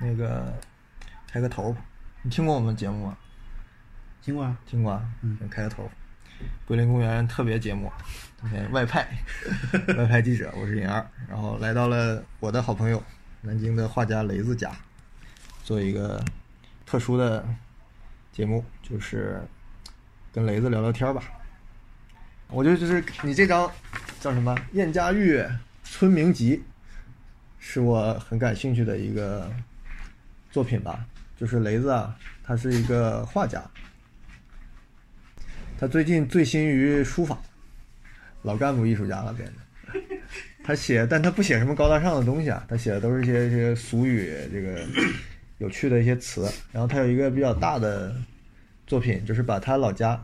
那个开个头，你听过我们节目吗？听过啊，听过啊，嗯，先开个头。桂林公园特别节目，外派，外派记者，我是尹二，然后来到了我的好朋友南京的画家雷子家，做一个特殊的节目，就是跟雷子聊聊天吧。我觉得就是你这张叫什么《燕家峪村民集》，是我很感兴趣的一个作品吧。就是雷子啊，他是一个画家，他最近醉心于书法，老干部艺术家了变成。他写，但他不写什么高大上的东西啊，他写的都是一些一些俗语，这个有趣的一些词。然后他有一个比较大的作品，就是把他老家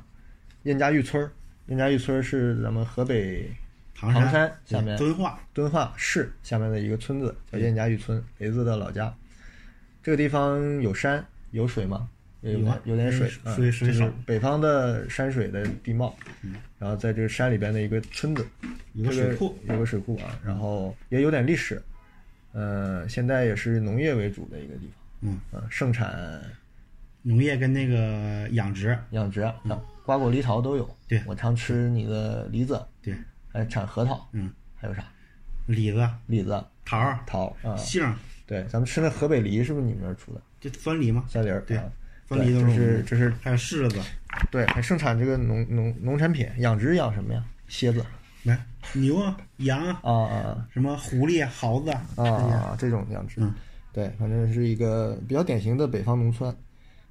燕家峪村儿，燕家峪村儿是咱们河北唐唐山下面敦化，敦化市下面的一个村子，叫燕家峪村，雷子的老家。这个地方有山有水吗？有有点水，水啊就是水水少北方的山水的地貌，然后在这个山里边的一个村子，有个水库，有个水库啊，然后也有点历史，呃，现在也是农业为主的一个地方，嗯，呃，盛产农业跟那个养殖，养殖，啊，瓜果梨桃都有。对我常吃你的梨子，对，还产核桃，嗯，还有啥？李子、李子、桃儿、桃啊，杏儿，对，咱们吃那河北梨是不是你们那儿出的？就分梨嘛，三梨儿，对啊分梨都是就是这是还有柿子，对，还盛产这个农农农产品，养殖养什么呀？蝎子来牛啊、羊啊，啊啊什么狐狸啊、耗子啊，这种养殖，嗯对，反正是一个比较典型的北方农村。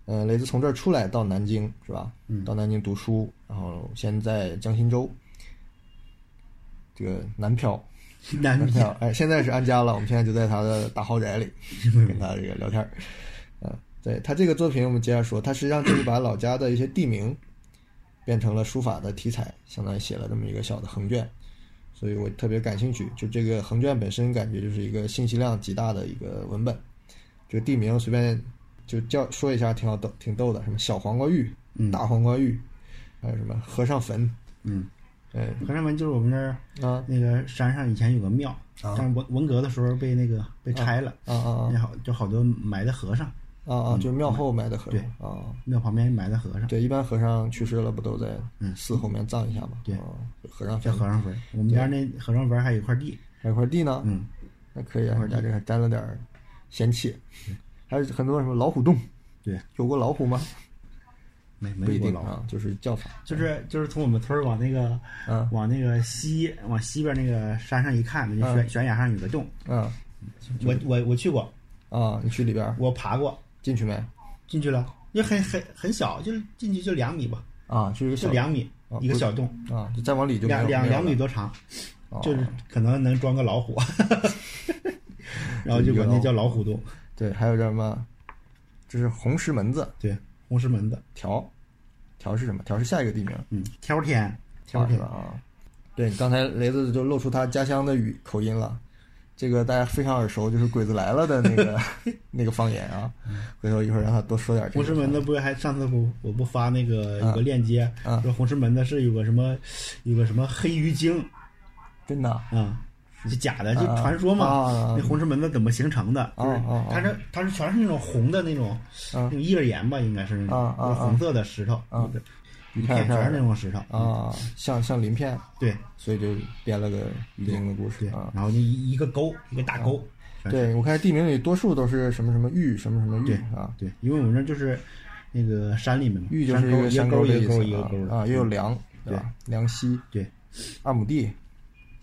嗯，雷子从这儿出来到南京是吧？嗯到南京读书，然后先在江心洲这个南漂，南南漂，哎，现在是安家了，我们现在就在他的大豪宅里 跟他这个聊天儿。嗯，对他这个作品，我们接着说，他实际上就是把老家的一些地名变成了书法的题材，相当于写了这么一个小的横卷，所以我特别感兴趣。就这个横卷本身，感觉就是一个信息量极大的一个文本。这个地名随便就叫说一下，挺好逗，挺逗的，什么小黄瓜峪、嗯大黄瓜峪，还有什么和尚坟，嗯，哎和尚坟就是我们那儿啊。那个山上以前有个庙，啊。但是文文革的时候被那个被拆了，啊啊那好就好多埋的和尚，啊啊啊！就是庙后埋的和尚对。啊。庙旁边埋的和尚，对，一般和尚去世了，不都在嗯。寺后面葬一下吗？对。啊和尚坟。叫和尚坟。我们家那和尚坟还有一块地，还有块地呢，嗯，那可以啊，人家这还沾了点儿仙气，还有很多什么老虎洞，对，有过老虎吗？没没过老，一定啊，就是叫法，就是就是从我们村儿往那个嗯往那个西往西边那个山上一看，那嗯悬悬崖上有个洞，嗯我我我去过，啊，你去里边我爬过，进去没？进去了，也很很很小，就是进去就两米吧，啊，就一个小就两米啊一个小洞，啊，就再往里就两两两米多长，哦就是可能能装个老虎，然后就管那叫老虎洞。对，还有叫什么？就是红石门子对，红石门子，条，条是什么？调是下一个地名，嗯，调天，调天啊，对，刚才雷子就露出他家乡的语口音了。这个大家非常耳熟，就是《鬼子来了》的那个 那个方言啊。回头一会儿让他多说点这个。红石门子不是还上次不我不发那个啊有个链接，啊说红石门子是有个什么有个什么黑鱼精真的啊啊，就假的，就啊传说嘛。啊那红石门子怎么形成的？就是它是它是全是那种红的那种啊。那种页岩吧，应该是那种红色的石头，一片全是那种石头。啊，像像鳞片，对。所以就编了个鱼精的故事对啊，。然后就一一个沟，一个大沟。对，我看地名里多数都是什么什么玉，什么什么玉对啊，对，因为我们这就是那个山里面嘛，玉就是一个山沟一个沟一个沟的啊，也有嗯梁对。吧？梁溪。对。二亩地，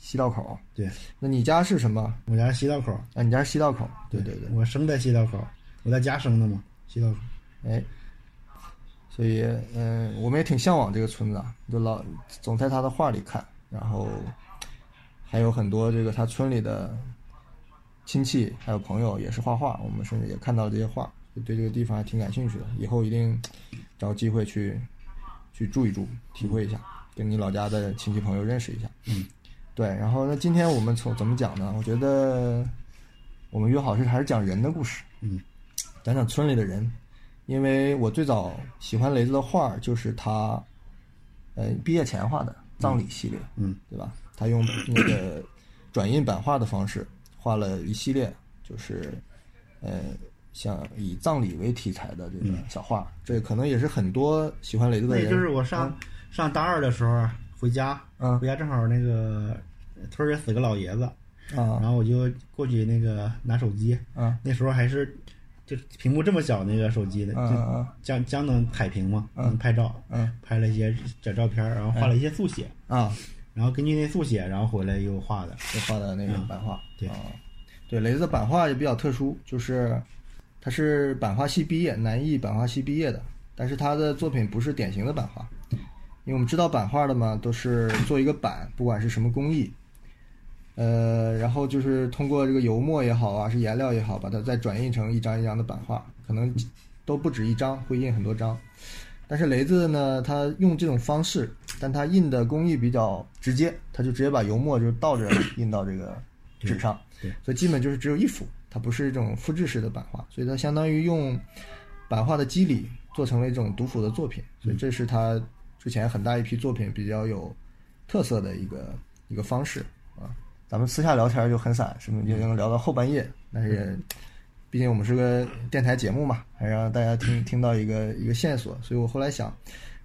西道口。对，那你家是什么？我家是西道口，啊，你家是西道口。对对对，我生在西道口，我在家生的嘛，西道口。哎，所以嗯、我们也挺向往这个村子啊，就老总在他的画里看，然后还有很多这个他村里的亲戚还有朋友也是画画，我们甚至也看到了这些画，就对这个地方还挺感兴趣的。以后一定找机会去去住一住，体会一下，跟你老家的亲戚朋友认识一下。嗯，对。然后那今天我们从怎么讲呢？我觉得我们约好是还是讲人的故事。嗯，讲讲村里的人，因为我最早喜欢雷子的画儿，就是他，呃，毕业前画的葬礼系列，嗯，对吧？他用那个转印版画的方式画了一系列，就是，呃，像以葬礼为题材的这个小画，这可能也是很多喜欢雷子的人，那就是我上、上大二的时候回家，嗯回家正好那个村儿里死个老爷子，啊。然啊后我就过去那个拿手机，啊。那时候还是就屏幕这么小那个手机的，就嗯嗯将将能彩屏嘛，嗯能拍照，嗯拍了一些小照片，然后画了一些速写，啊，然后根据那速写，然后回来又画的，又画的那个嗯版画，对。啊，对，雷子的版画也比较特殊，就是他是版画系毕业，南艺版画系毕业的，但是他的作品不是典型的版画，因为我们知道版画的嘛，都是做一个版，不管是什么工艺，呃，然后就是通过这个油墨也好啊，是颜料也好，把它再转印成一张一张的版画，可能都不止一张，会印很多张。但是雷子呢，他用这种方式，但他印的工艺比较直接，他就直接把油墨就倒着 印到这个纸上，对所以基本就是只有一幅，它不是一种复制式的版画，所以它相当于用版画的肌理做成了一种读谱的作品，所以这是他之前很大一批作品比较有特色的一个一个方式啊。咱们私下聊天就很散，什么也能聊到后半夜，但是毕竟我们是个电台节目嘛，还让大家听 听到一个一个线索。所以我后来想，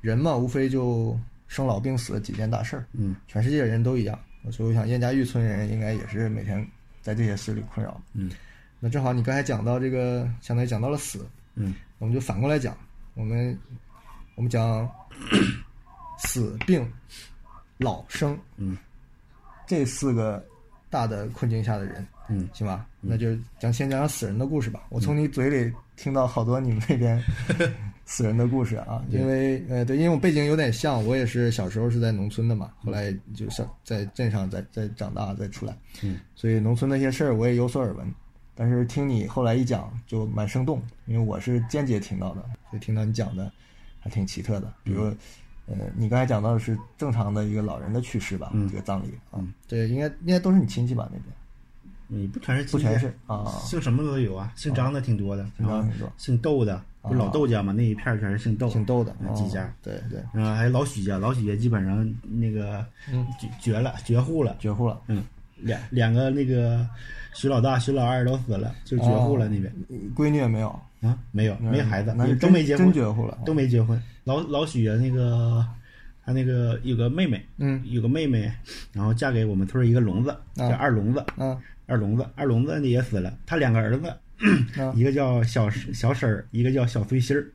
人嘛，无非就生老病死几件大事儿，嗯全世界人都一样。所以我想，燕家峪村人应该也是每天在这些事里困扰。嗯那正好你刚才讲到这个，相当于讲到了死，嗯我们就反过来讲，我们我们讲 死、病、老、生嗯这四个大的困境下的人，嗯行吧？那就讲先讲讲死人的故事吧。我从你嘴里听到好多你们那边 死人的故事啊，因为呃对，因为我背景有点像，我也是小时候是在农村的嘛，后来就上在镇上再再长大再出来，嗯，所以农村那些事儿我也有所耳闻。但是听你后来一讲就蛮生动，因为我是间接听到的，所以听到你讲的还挺奇特的。比如，呃，你刚才讲到的是正常的一个老人的去世吧，嗯这个葬礼啊，对，应该应该都是你亲戚吧那边。你不全是亲戚不全是啊姓什么的都有啊，姓张的挺多的，姓张的挺多姓窦的，不是老窦家嘛，那一片儿全是姓窦，姓窦的嗯几家哦，对对，然后还有老许家，老许家基本上那个嗯绝绝了，绝户了，绝户了。嗯，两两个那个徐老大、徐老二都死了，就绝户了那边闺女也没有，啊，没有没孩子，都没结婚真，绝户了。都没结婚。老老许啊，那个他那个有个妹妹，嗯有个妹妹，然后嫁给我们村一个聋子，叫二聋子，嗯二聋子，二聋子也死了。他两个儿子，嗯，一个叫小小婶儿，一个叫小碎心儿，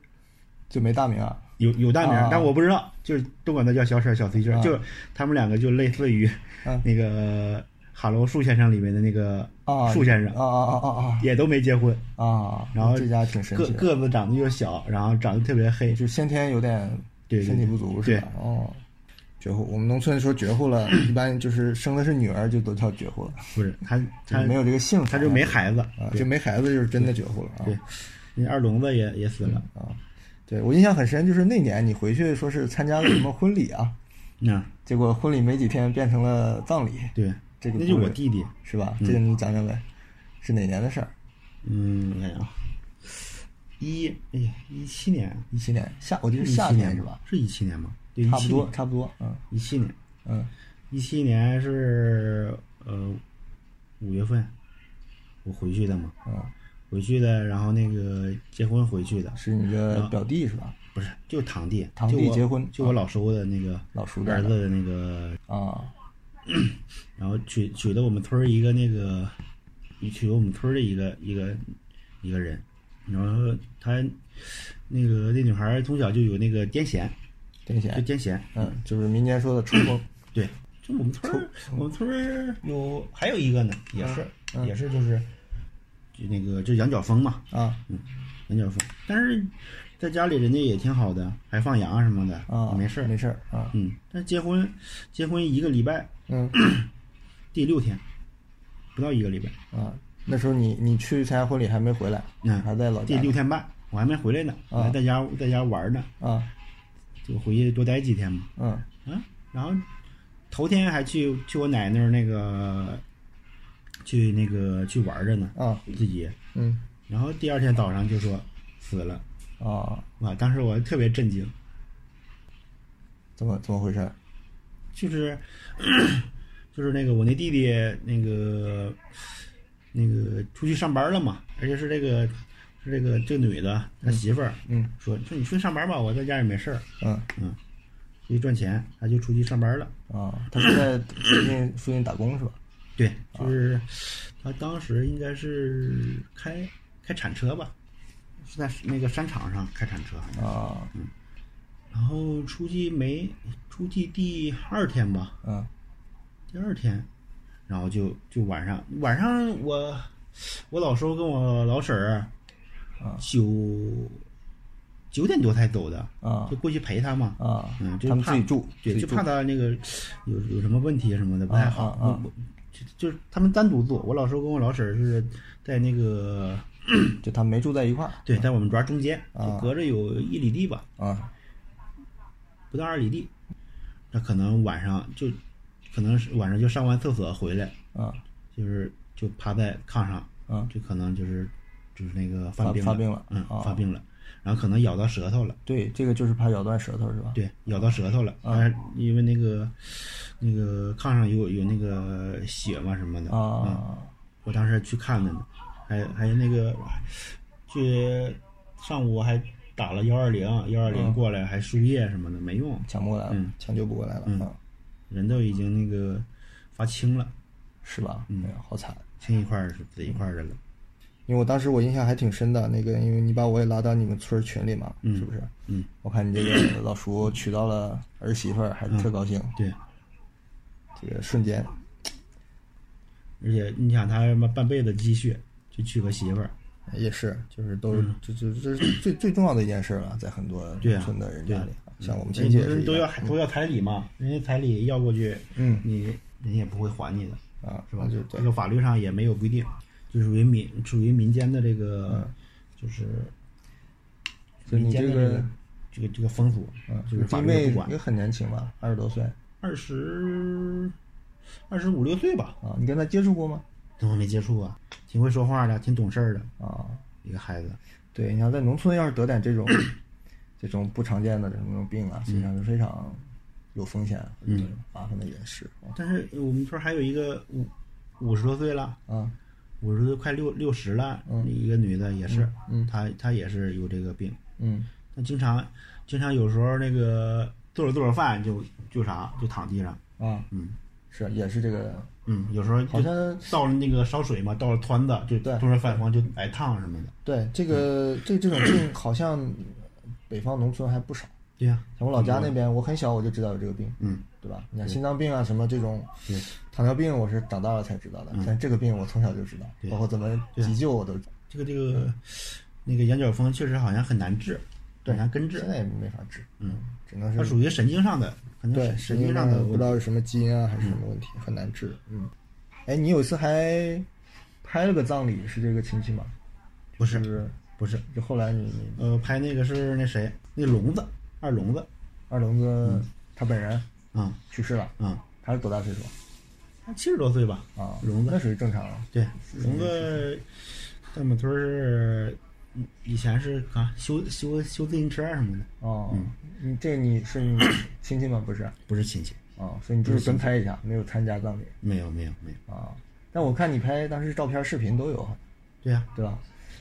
就没大名啊。有有大名但我不知道，就是都管他叫小婶儿、小碎心儿，啊就他们两个就类似于嗯那个哈罗树先生》里面的那个啊，树先生，啊啊啊啊啊也都没结婚，啊啊！然后这家挺神个个子长得又小，然后长得特别黑，就先天有点对对身体不足是吧？哦，绝户，我们农村说绝户了，一般就是生的是女儿就都叫绝户了，不是他就他没有这个姓，他就没孩子，啊，就没孩子就是真的绝户了啊。对，那二聋子也也死了，啊，对我印象很深，就是那年你回去说是参加了什么婚礼啊，那结果婚礼没几天变成了葬礼，对，这个那就我弟弟，是吧？这个你讲讲呗，是哪年的事儿？嗯，我看啊，一哎呀一七年，一七年夏，我记得是夏17年天是吧？？是一七年吗？对，差不多，差不多，嗯一七年，嗯一七年是呃五月份我回去的嘛，嗯，回去的，然后那个结婚回去的，是你的表弟是吧？不是就堂弟，堂弟结婚就我老叔的那个老叔的儿子的那个，啊然后娶娶的我们村儿一个那个，娶了我们村儿的一个一个一个人，然后他那个那女孩从小就有那个癫痫，癫痫，就癫痫，嗯，就是民间说的抽风，对，就我们村儿，我们村儿有还有一个呢，也是、嗯也是就是就那个就羊角风嘛，啊。嗯羊角风，但是在家里人家也挺好的，还放羊什么的，啊，没事儿，没事儿啊，嗯，但结婚结婚一个礼拜，嗯第六天，不到一个礼拜，啊，那时候你你去参加婚礼还没回来，嗯还在老第家第六天半，我还没回来呢，我还在家在家玩呢，啊就回去多待几天嘛，嗯啊，然后头天还去去我奶那儿那个去那个去玩着呢，啊自己。嗯然后第二天早上就说死了，啊，啊！当时我特别震惊，怎么怎么回事？就是 就是那个我那弟弟那个那个出去上班了嘛，而且是这个是这个这个女的他媳妇儿嗯说说你出去上班吧，我在家也没事儿，嗯出去赚钱，他就出去上班了。啊，他是在附近附近打工是吧？对，就是他当时应该是开开铲车吧，是在那个山场上开铲车，啊。然后出去没出去第二天吧，嗯。第二天，然后就就晚上晚上我我老叔跟我老婶儿啊九九点多才走的，啊就过去陪他嘛，啊嗯，就他们怕自己住，对，就怕他那个有有什么问题什么的不太好，啊啊就就是他们单独住，我老叔跟我老婶儿是在那个就他们没住在一块儿对，在我们庄中间，隔着有一里地吧，啊不到二里地，那可能晚上就，可能是晚上就上完厕所回来，啊就是就趴在炕上，啊就可能就是就是那个发犯病发病了嗯，啊发病了，然后可能咬到舌头了，对，这个就是怕咬断舌头是吧？对，咬到舌头了，啊因为那个那个炕上有有那个血嘛什么的，嗯，啊我当时去看的呢，还还有那个就上午还打了幺二零，幺二零嗯过来还输液什么的没用，抢不过来了嗯，抢救不过来了嗯啊，人都已经那个发青了，是吧？嗯哎呀，好惨。青一块儿是紫一块儿的了。因为我当时我印象还挺深的，那个因为你把我也拉到你们村群里嘛，嗯是不是？嗯，我看你这个老叔娶到了儿媳妇儿，还特高兴，对，这个瞬间而且你想他他妈半辈子积蓄就娶个媳妇儿，也是，就是都是这这这是最最重要的一件事了，在很多村的人家里，像我们亲戚也是都要都要彩礼嘛，人家彩礼要过去，嗯你人家也不会还你的，啊，是吧那就？这个法律上也没有规定，就属于民属于民间的这个，就是民间的这个个这个这个风俗，嗯，就是法律不管也。很年轻吧，二十多岁二十二十五六岁吧，啊，你跟他接触过吗？跟我没接触啊，挺会说话的，挺懂事儿的啊，一个孩子。对，你要在农村要是得点这种这种不常见的这种病啊，实际上是非常有风险嗯。是麻烦的一件事啊但是我们村还有一个五五十多岁了，啊五十多快六六十了，嗯一个女的也是，嗯。她她也是有这个病，嗯。她经常经常有时候那个做着做着饭就就啥就躺地上，啊，嗯是也是这个，嗯，有时候好像到了那个烧水嘛，到了湍子就对。做着饭房就挨烫什么的，对这个这这种病好像北方农村还不少，对呀、像我老家那边，我很小我就知道有这个病，嗯。对吧？你像心脏病啊什么这种，糖尿病我是长大了才知道的，但这个病我从小就知道，包括怎么急救我都这个这个那个羊角风确实好像很难治，很难根治。现。在也没法治，嗯，只能是它属于神经上的，对是神经经上的不知道是什么基因啊还是什么问题，很难治。嗯，哎，你有一次还拍了个葬礼，是这个亲戚吗？不是不是，就后来你你呃，拍那个是那谁，那聋子二聋子，二聋子他本人啊去世了，啊，他是多大岁数他七十多岁吧，啊？聋子那属于正常了。对，聋子在我们村以前是啊修修修自行车什么的，哦，嗯这你是你亲戚吗？不是不是亲戚，啊，所以你就是跟拍一下，没有参加葬礼没有没有没有，啊。但我看你拍当时照片、视频都有，对呀、对吧？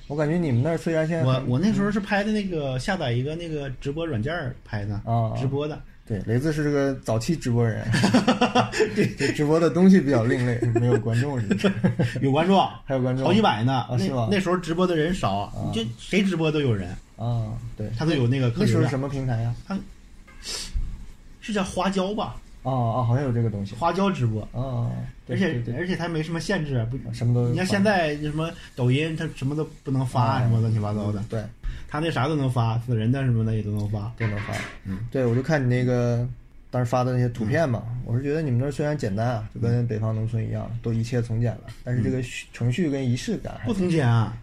我感觉你们那儿虽然现在我我那时候是拍的那个下载一个那个直播软件拍的，啊直播的，对雷子是这个早期直播人，这这直播的东西比较另类，没有观众是不是？有观众，还有观众好几百呢。是吧那那时候直播的人少，你就谁直播都有人，啊，对，他都有那个那时候是什。么平台呀？他是叫花椒吧？啊啊，好像有这个东西花椒直播，啊，对而且对对而且它没什么限制，不什么都你像现在什么抖音，它什么都不能发，啊什么乱七八糟的，对它那啥都能发，死人的什么的也都能发。都能发。嗯，对，我就看你那个当时发的那些图片嘛，我是觉得你们那儿虽然简单啊，就跟北方农村一样，都一切从简了，但是这个程序跟仪式感不从简啊，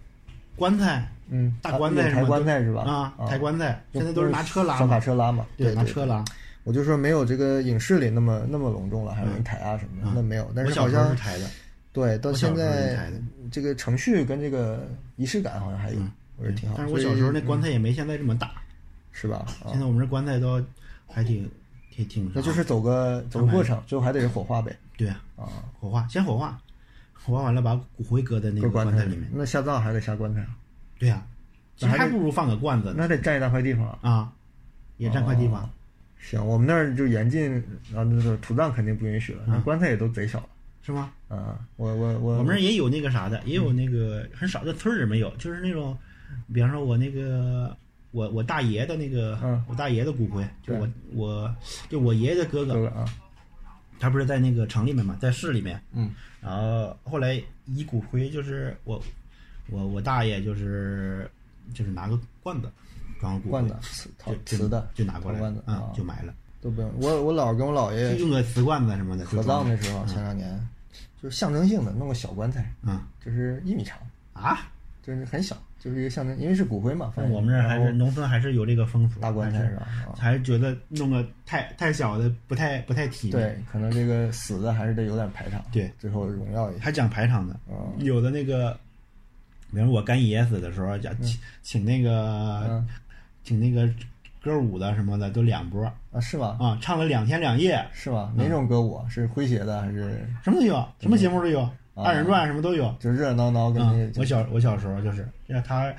棺材嗯，大棺材抬棺材是吧？啊，抬棺材，现在都是拿车拉小卡，车拉嘛，对，拿车。拉。我就说没有这个影视里那么那么隆重了，还有人抬啊什么的，嗯那没有。但是好像是抬的，对，到现在这个程序跟这个仪式感好像还有，我觉得挺好。嗯但是我小时候那棺材也没现在这么大，是吧？啊现，在我们这棺材都还挺挺挺，那就是走个走个过程，最后还得是火化呗。对啊，啊，火化先火化，火化完了把骨灰搁在那个棺棺材材里面。那下葬还得下棺材啊，对呀，其实还不如放个罐子呢那得占一大块地方啊。啊，也占块地方。行，我们那儿就严禁，然后那个土葬肯定不允许了，那嗯棺材也都贼少了。是吗？啊，我我我我们这儿也有那个啥的，也有那个很少，在村儿里没有，就是那种，比方说我那个我我大爷的那个，嗯我大爷的骨灰，就我我就我爷爷的哥哥，哥哥啊，他不是在那个城里面嘛，在市里面，嗯，然后后来移骨灰就是我我我大爷就是就是拿个罐子装个骨灰罐子瓷瓷的就拿过来陶罐子啊啊，就埋了，都不用。我我姥儿跟我姥就爷用个瓷罐子什么的就合葬的时候，前两年就是象征性的弄个小棺材，嗯就是一米长，啊，就是很小，就是一个象征，因为是骨灰嘛。反正我们这儿还是农村还是有这个风俗，大棺材是吧？啊还是觉得弄个太太小的不太不太体面，对，可能这个死的还是得有点排场，对，最后荣耀一下。还讲排场的，嗯有的那个，比如我干爷死的时候，讲请请那个嗯请那个歌舞的什么的都两波啊，是吗？啊，唱了两天两夜，是吗？哪种歌舞啊？是诙谐的还是什么都有，什么节目都有，二人转什么都有。就热热闹闹跟嗯那，我小我小时候就是，让他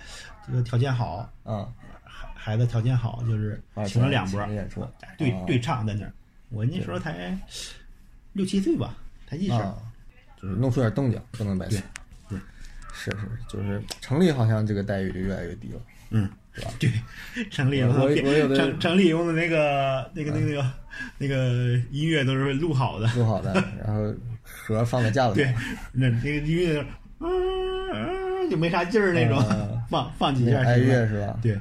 这个条件好，嗯孩孩子条件好，就是啊请了两波请了演出对啊对唱在那儿。我那时候才六七岁吧，才记事儿。啊，就是弄出点动静不能白死。对是是，就是城里好像这个待遇就越来越低了。嗯，对，城里我我有的城城里用的那个那个那个那个那个音乐都是录好的，录好的，然后盒放在架子对上，，那那个音乐嗯嗯就没啥劲儿那种啊，放放几下哀乐是吧？对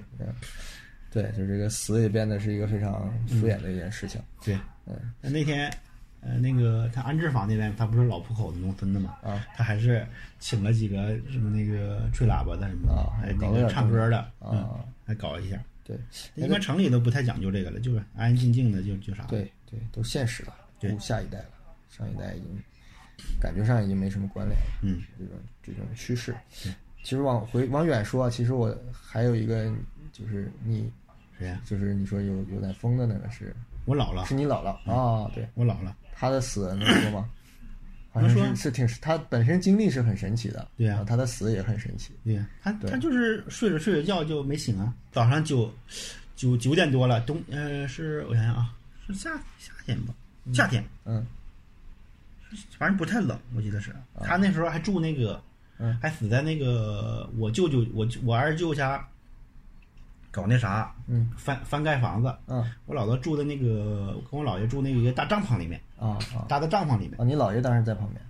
对，就这个死也变得是一个非常敷衍的一件事情。对，嗯那天。呃，那个他安置坊那边，他不是老浦口的农村的嘛，啊他还是请了几个什么那个吹喇叭的什么的，啊那个唱歌的，啊嗯，还搞一下。对，一般城里都不太讲究这个了，就是安安静静的就就啥。对对，都现实了，对顾下一代了，上一代已经感觉上已经没什么关联。嗯，这种这种趋势。其实往回往远说啊，其实我还有一个就是你谁呀？就是你说有有点疯的那个是我姥姥是，你姥姥啊？对，我姥姥。她的死能说吗？好像能说是是挺她本身经历是很神奇的，对啊然后她的死也很神奇。对呀，他对他就是睡着睡着觉就没醒啊，早上九九九点多了，冬呃是我想想啊，是夏夏天吧，夏天，嗯反正不太冷，我记得是。他那时候还住那个，嗯还死在那个我舅舅我我二舅家搞那啥，嗯翻翻盖房子。嗯我姥姥住的那个，跟我姥爷住那个一个大帐篷里面，搭的帐篷里面。啊！你姥爷当时在旁边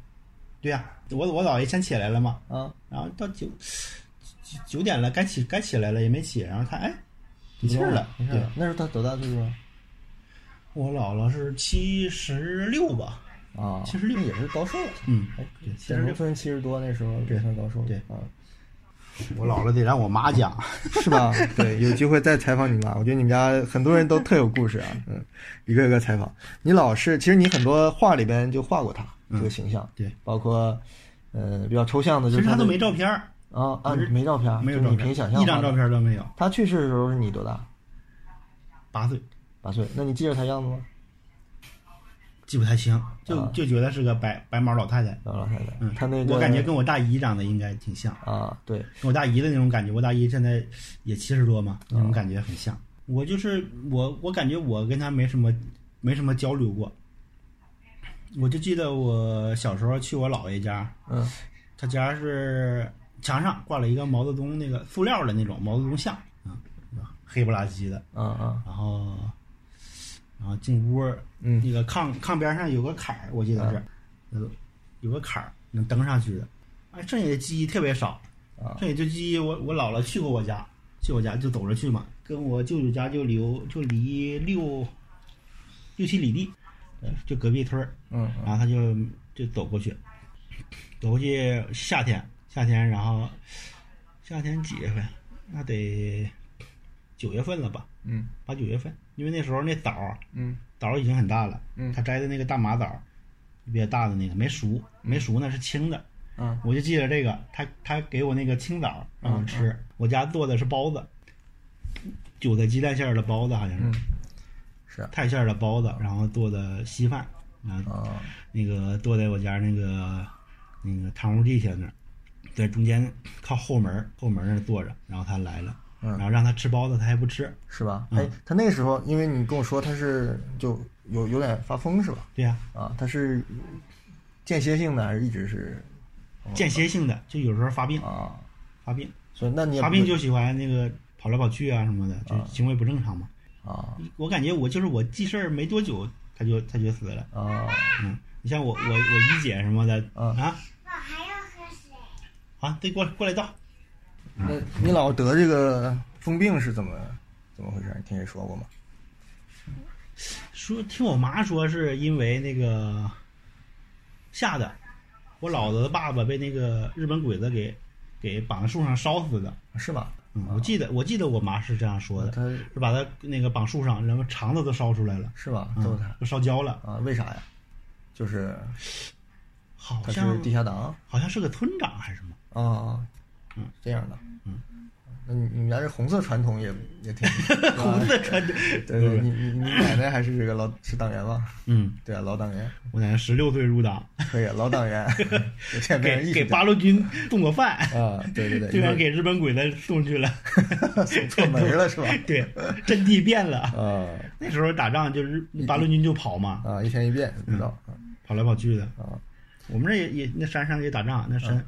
对呀、我我姥爷先起来了嘛，啊？然后到九九九点了，该起该起来了也没起，然后他哎没气儿了。没事了。，那时候他多大岁数啊？我姥姥是七十六吧，啊，76那也是高寿了。嗯，哎，对在农村七十多那时候也算高寿。对啊，我老了得让我妈讲。是吧？对，有机会再采访你妈。我觉得你们家很多人都特有故事啊，嗯，一个一个采访。你老是，其实你很多画里边就画过他这个形象，嗯对，包括呃比较抽象的，就是的其实他都没照片儿，啊啊，没照片，没有照片就你凭想，象一张照。片都没有。他去世的时候是你多大？八岁，八岁。那你记着他样子吗？记不太清，就啊就觉得是个白白毛老太太。老老太太，嗯，她那个我感觉跟我大姨长得应该挺像，啊，对，跟我大姨的那种感觉。我大姨现在也七十多嘛，那啊种感觉很像。我就是我，我感觉我跟她没什么没什么交流过。我就记得我小时候去我姥爷家，嗯他家是墙上挂了一个毛泽东那个塑料的那种毛泽东像，啊，是吧黑不拉几的，嗯嗯然后，然后进屋儿，嗯。那个炕炕边上有个坎儿，我记得是，有有个坎儿能登上去的。哎，剩下的记忆特别少，啊。剩下就记忆我我姥姥去过我家，去我家就走着去嘛，跟我舅舅家就离就离六六七里地，呃就隔壁村儿，嗯。然后他就就走过去，走过去夏天夏天，然后夏天几月份？那得九月份了吧，嗯。八九月份，因为那时候那枣儿嗯。枣儿已经很大了，嗯。他摘的那个大麻枣儿，比较大的那个没熟，没熟呢是青的，嗯。我就记得这个，他他给我那个青枣儿让我吃，我家做的是包子，韭菜鸡蛋馅儿的包子好像是，嗯，是啊。泰馅儿的包子，然后做的稀饭，啊那个坐在我家那个那个堂屋地下那儿，在中间靠后门儿后门儿那儿坐着，然后他来了，嗯然后让他吃包子，他还不吃，是吧？嗯哎，他那时候，因为你跟我说他是就有有点发疯是吧？对呀、啊，他是间歇性的还是一直是间歇性的，就有时候发病，啊？发病，所以那你发病就喜欢那个跑来跑去啊什么的，就行为不正常嘛。啊我感觉我就是我记事儿没多久，他就他就死了。啊嗯，你像我我我姨姐什么的嗯啊，我还要喝水。好，得过来过来倒。那你老得这个疯病是怎么怎么回事？你听谁说过吗？说听我妈说是因为那个吓的，我老子的爸爸被那个日本鬼子给给绑在树上烧死的。是吧？嗯，我记得我记得我妈是这样说的，他是把他那个绑树上，然后肠子都烧出来了，是吧？嗯揍他都烧焦了，啊？为啥呀？就是他好像是地下党好像是个村长还是什么。啊啊，嗯，这样的，嗯，那你你们家这红色传统也也挺 红色传统，对对，你你你奶奶还是这个老是党员吧？嗯，对啊，老党员。我奶奶十六岁入党，可以，老党员，给给八路军送过饭，啊，对对对，居然一给日本鬼子送去了，送错门了是吧？对，阵地变了。啊。那时候打仗就是八路军就跑嘛，啊，一天一变，不知道。啊跑来跑去的。啊。我们这也也那山上也打仗，那山、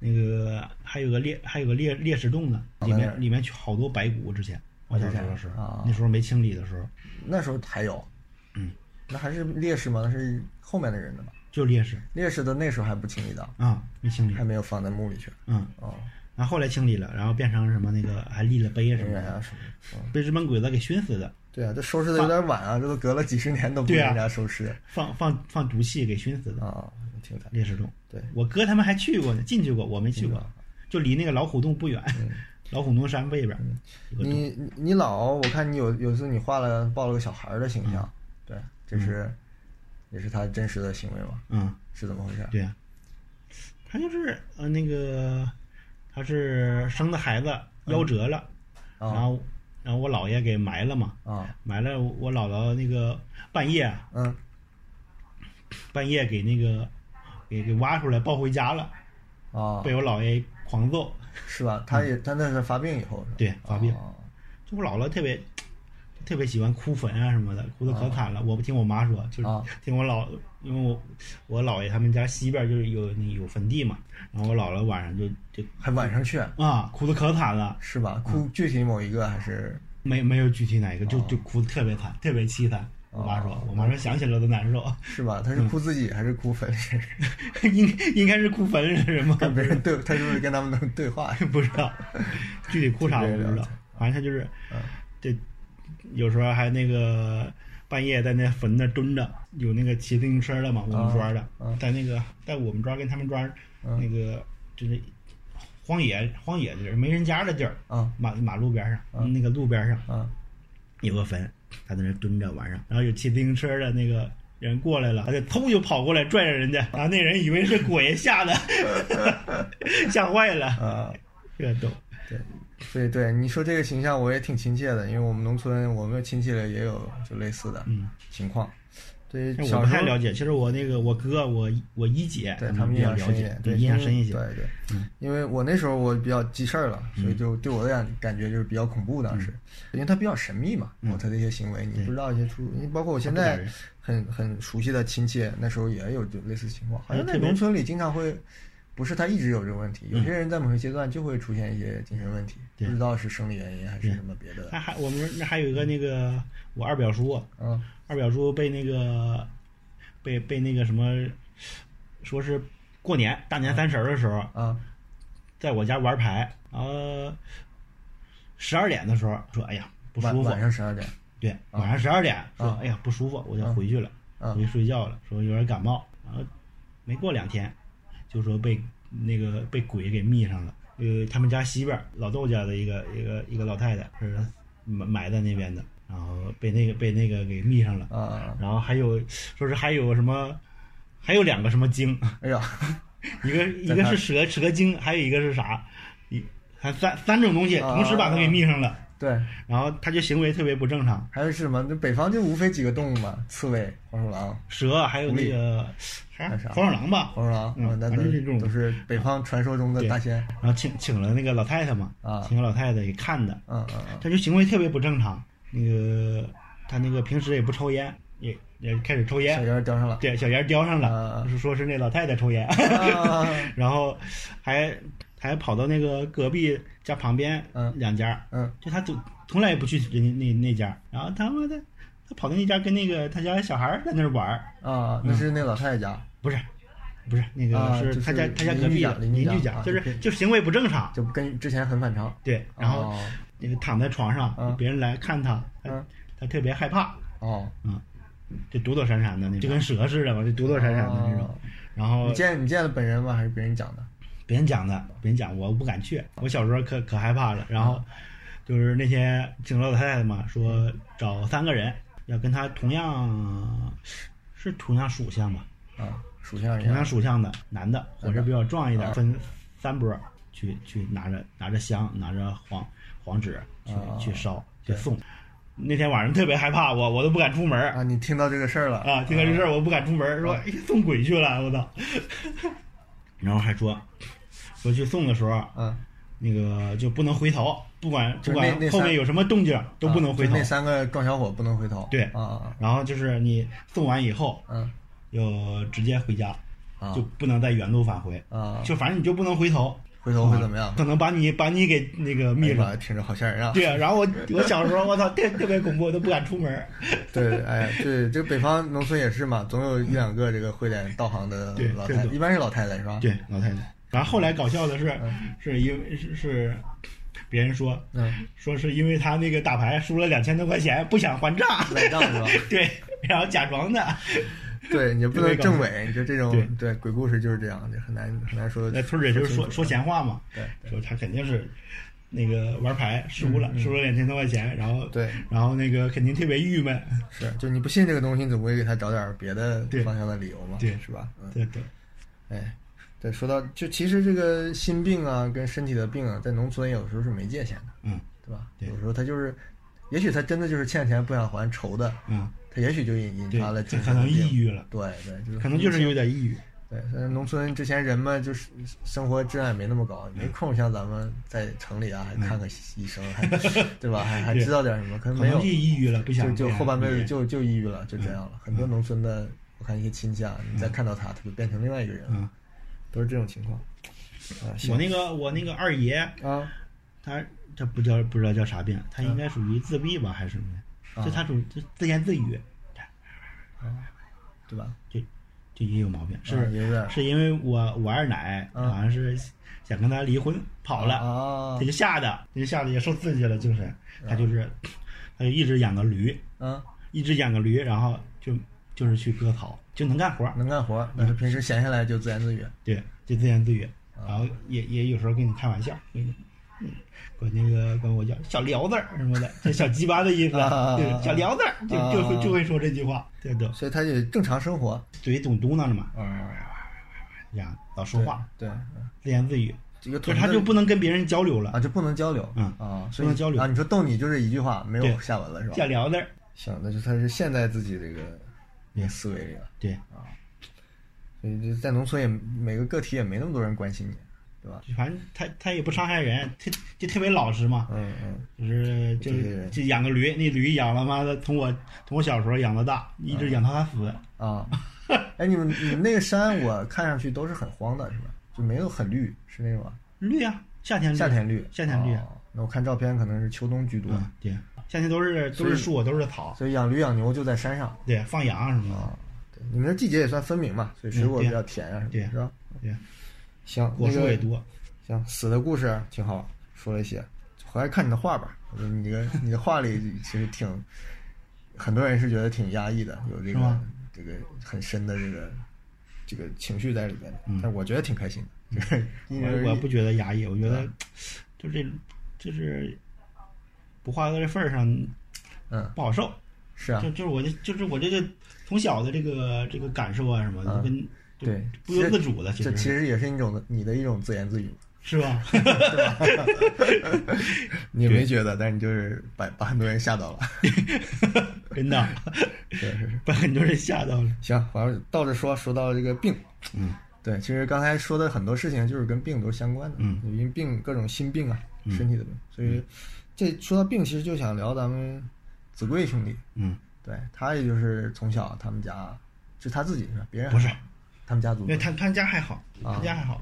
那个还有个烈还有个烈烈士洞呢，里面里面去好多白骨。之前我小时候的时候，啊那时候没清理的时候，那时候还有，嗯，那还是烈士吗？那是后面的人的吧？就烈士烈士的那时候还不清理的，啊，没清理还。没有放在墓里去。嗯，哦，然后后来清理了，然后变成什么那个还立了碑什么的，被日本鬼子给熏死的，对啊，这收拾的有点晚啊，这都隔了几十年都不给对啊人家收拾放放放毒气给熏死的。啊，挺惨。烈士洞，对，我哥他们还去过呢，进去过，我没去过嗯，就离那个老虎洞不远，老虎洞山背边。你你你老，我看你有有次你画了抱了个小孩儿的形象，对，这是也是他真实的行为吗？嗯，是怎么回事？对呀、他就是呃那个，他是生的孩子夭折了，啊。然后然后我姥爷给埋了嘛，啊。埋了我姥姥那个半夜嗯。半夜给那个给给挖出来抱回家了，啊，被我姥爷狂揍。是吧？他也他那是发病以后？对发病啊就我姥姥特别特特别喜欢哭坟啊什么的，哭的可惨了。我不听我妈说，就是啊 听我姥，因为我我姥爷他们家西边就是有那有坟地嘛，然后我姥姥晚上就就还晚上去啊哭的可惨了，是吧？哭具体某一个还是没没有具体哪一个，就哦就哭的特别惨，特别凄惨。我妈说哦，我妈说想起来都难受，是吧？他是哭自己还是哭坟里？应应该是哭坟是什么？跟别人对，他是不是跟他们能对话？不知道，具体哭啥 我不知道反正他就是嗯，这有时候还那个半夜在那坟那蹲着，有那个骑自行车的嘛，我们庄的嗯，在那个在我们庄跟他们庄嗯。那个就是荒野荒野的地儿，没人家的地儿，啊马马路边上嗯。那个路边上啊有个坟，他在那蹲着晚上，然后有骑自行车的那个。人过来了，他就偷就跑过来拽着人家，然后那人以为是鬼，吓得 吓坏了，啊！这逗。对对，你说这个形象我也挺亲切的，因为我们农村我们亲戚里也有就类似的嗯，情况。对，我小时候不太了解。其实我那个我哥，我我一姐，对他们印比较了解象深一点，，对对印象深一些。对对嗯，因为我那时候我比较记事儿了，所以就对我的感感觉就是比较恐怖。当时，因为他比较神秘嘛，嗯他的一些行为你不知道一些出入。因为包括我现在很很熟悉的亲戚，那时候也有就类似情况，好像在农村里经常会。不是他一直有这个问题，有嗯些人在某些阶段就会出现一些精神问题，对不知道是生理原因还是什么别的。那还我们那还有一个那个我二表叔，嗯。二表叔被那个被被那个什么，说是过年大年三十儿的时候，嗯。在我家玩牌，然后十二点的时候说，哎呀不舒服晚晚，上十二点。对，晚上十二点说啊，哎呀不舒服，我就回去了，啊。回去睡觉了，说有点感冒，然后没过两天，就说被那个被鬼给密上了。呃，他们家西边老窦家的一个一个一个老太太是埋埋在那边的，然后被那个被那个给密上了，啊！然后还有说是还有什么，还有两个什么精，哎呀，一个一个是蛇蛇精，还有一个是啥？一还三三种东西同时把他给密上了，对，然后他就行为特别不正常，还有是什么？那北方就无非几个动物嘛，刺猬、黄鼠狼、蛇还有那个还还有啥？黄鼠狼吧，黄鼠狼，嗯啊那都反正是这种。都是北方传说中的大仙。然后请请了那个老太太嘛，啊。请个老太太给看的，嗯嗯嗯，他就行为特别不正常。那个他那个平时也不抽烟，也也开始抽烟。小烟，叼上了。对小烟叼上啊了，是说是那老太太抽烟，啊然后还还跑到那个隔壁家旁边嗯。两家，嗯。就他总从来也不去人家那那家，然后他妈的他跑到那家跟那个他家小孩在那儿玩儿，啊，那是那老太太家，不是。不是那个是他家他家隔壁邻居家就是啊就就行为不正常，就跟之前很反常。对，然后哦那个躺在床上，嗯别人来看他，他嗯他特别害怕，哦，嗯就躲躲闪闪的那种，就跟蛇似的嘛，就躲躲闪闪的那种哦。然后你见你见了本人吗？还是别人讲的？别人讲的，别人讲，我不敢去。我小时候可可害怕了。然后就是那天请了老太太嘛，说找三个人，要跟他同样是同样属相吧，啊，属相一同样样。属相的男的，伙食比较壮一点，啊分三波去去拿着拿着香，拿着黄黄纸去啊去烧去送。那天晚上特别害怕，我我都不敢出门啊，你听到这个事儿了啊！听到这事儿我不敢出门，说啊哎送鬼去了，我操！然后还说说去送的时候，嗯，那个就不能回头，不管不管后面有什么动静都不能回头啊。那三个壮小伙不能回头。对啊啊然后就是你送完以后，嗯就直接回家，啊就不能再原路返回，啊，就反正你就不能回头，回头会怎么样？可能把你把你给那个哎灭了。听着好吓人啊！对啊，然后我我小时候我操，特特别恐怖，我都不敢出门。对，哎，对，这个北方农村也是嘛，总有一两个这个会点道行的老太一般是老太太是吧？对，老太太。然后后来搞笑的是，是因为是是别人说嗯，说是因为他那个打牌输了两千多块钱，不想还账，赖账是吧？对，然后假装的。对你不能证伪，你就这种对对鬼故事就是这样，就很难很难说。那村里就是说说闲话嘛，对对说他肯定是那个玩牌输了，输了两千多块钱，然后嗯对然后那个肯定特别郁闷，是，就你不信这个东西，你总归给他找点别的方向的理由嘛，对是吧？嗯，对对，哎，对，说到就其实这个心病啊，跟身体的病啊，在农村有时候是没界限的，嗯对吧？对有时候他就是，也许他真的就是欠钱不想还愁的，嗯，他也许就引引，发了精可能抑郁了，对对，就是可能就是有点抑郁，对，所以农村之前人们就是生活质量也没那么高，没空像咱们在城里啊，还看看医生，还 对吧？还还知道点什么？可能没有就，抑郁了，不想就就后半辈子就就抑郁了，就这样了。很多农村的，我看一些亲戚啊，你再看到他，他就变成另外一个人了，嗯，都是这种情况。啊，我那个我那个二爷，啊他他不叫不知道叫啥病，他应该属于自闭吧还是什么就他属就自言自语，对吧？就就也有毛病，是啊有点是因为我我二奶啊好像是想跟他离婚跑了，啊。他就吓的，他就吓得也受刺激了，精神，他就是他就一直养个驴，嗯，一直养个驴，然后就就是去割草，就能干活，能干活，但是平时闲下来就自言自语。对，就自言自语，啊。然后也也有时候跟你开玩笑，管那个管我叫小聊子儿什么的，这小鸡巴的意思，对啊，小聊子儿就啊就会就会说这句话，对的，所以他就正常生活。嘴总嘟囔着嘛，啊，这样老说话，对，对自言自语，这个就是他就不能跟别人交流了啊，，就不能交流。嗯啊，所以不能交流啊。你说逗你就是一句话，没有下文了是吧？小聊子儿，行，那就他是现在自己这个这个思维里了。对啊，所以就在农村也每个个体也没那么多人关心你，对吧？反正他他也不伤害人，特就特别老实嘛，嗯嗯，就是就是就养个驴，那驴养了妈的，从我从我小时候养到大，一直养到它死。啊，哎，你们你们那个山我看上去都是很荒的，是吧？就没有很绿，是那种啊，绿啊，夏天绿，夏天绿，夏天绿啊。哦那我看照片可能是秋冬居多，嗯，对，夏天都是都是树，都是草，所以养驴养牛就在山上。对，放羊什么的，你们这季节也算分明嘛，所以水果比较甜啊，什么对的是吧？对，行，果那个树也多。行，死的故事挺好，说了一些，回来看你的画吧。我觉得你这个你的画里其实挺，很多人是觉得挺压抑的，有这个这个很深的这个这个情绪在里边。嗯但我觉得挺开心的，就是我我不觉得压抑，我觉得就这就是不画到这份儿上嗯不好受。是啊就，就是我这就是我这个从小的这个这个感受啊什么的，跟就对不由自主的，这其实也是一种你的一种自言自语，是 吧？你没觉得，但是你就是把把很多人吓到了。真的，是是是。把很多人吓到了。行，反正倒着说，说到这个病，嗯，对，其实刚才说的很多事情就是跟病都是相关的，嗯因为病各种心病啊，身体的病，所以这说到病，其实就想聊咱们子贵兄弟，嗯，对他也就是从小他们家就他自己是吧？别人不是他们家族他他家还好，啊。他家还好，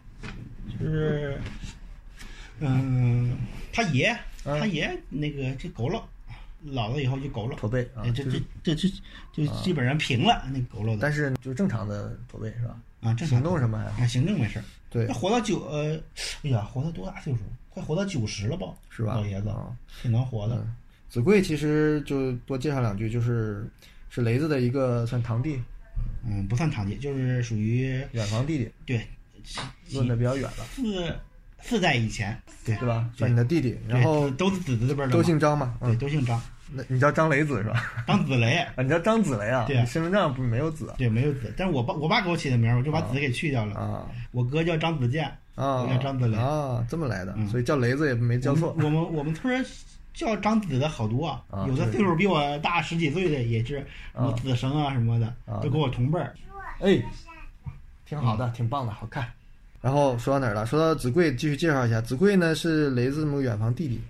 就是，嗯，他爷嗯他爷那个就佝偻，老了以后就佝偻，驼背啊哎，这这这这就基本上平了，那佝偻的。但是就是正常的驼背是吧？啊，正常行动什么还好？啊，行政没事儿。对。那活到九呃，哎呀，活到多大岁数？快活到九十了吧？是吧？老爷子啊。挺能活的。嗯，子贵其实就多介绍两句，就是是雷子的一个算堂弟，嗯，不算堂弟，就是属于远房弟弟，对论的比较远了，四四代以前，对对吧？算你的弟弟，然后都是子子这边的，都姓张嘛，对，嗯，都姓张，那你叫张雷子是吧？张子雷。啊，你叫张子雷啊？对身份证不是没有子啊？对，没有子，但是我爸我爸给我起的名儿，我就把子给去掉了。啊我哥叫张子健，啊我叫张子雷。啊，这么来的，嗯所以叫雷子也没叫错我们我们村儿叫长子的好多啊，啊有的岁数比我大十几岁的也是什么子生啊什么的，啊都跟我同辈儿。哎，挺好的，挺棒的，好看。然后说到哪儿了？说到子贵，继续介绍一下。子贵呢是雷子这么远房弟弟，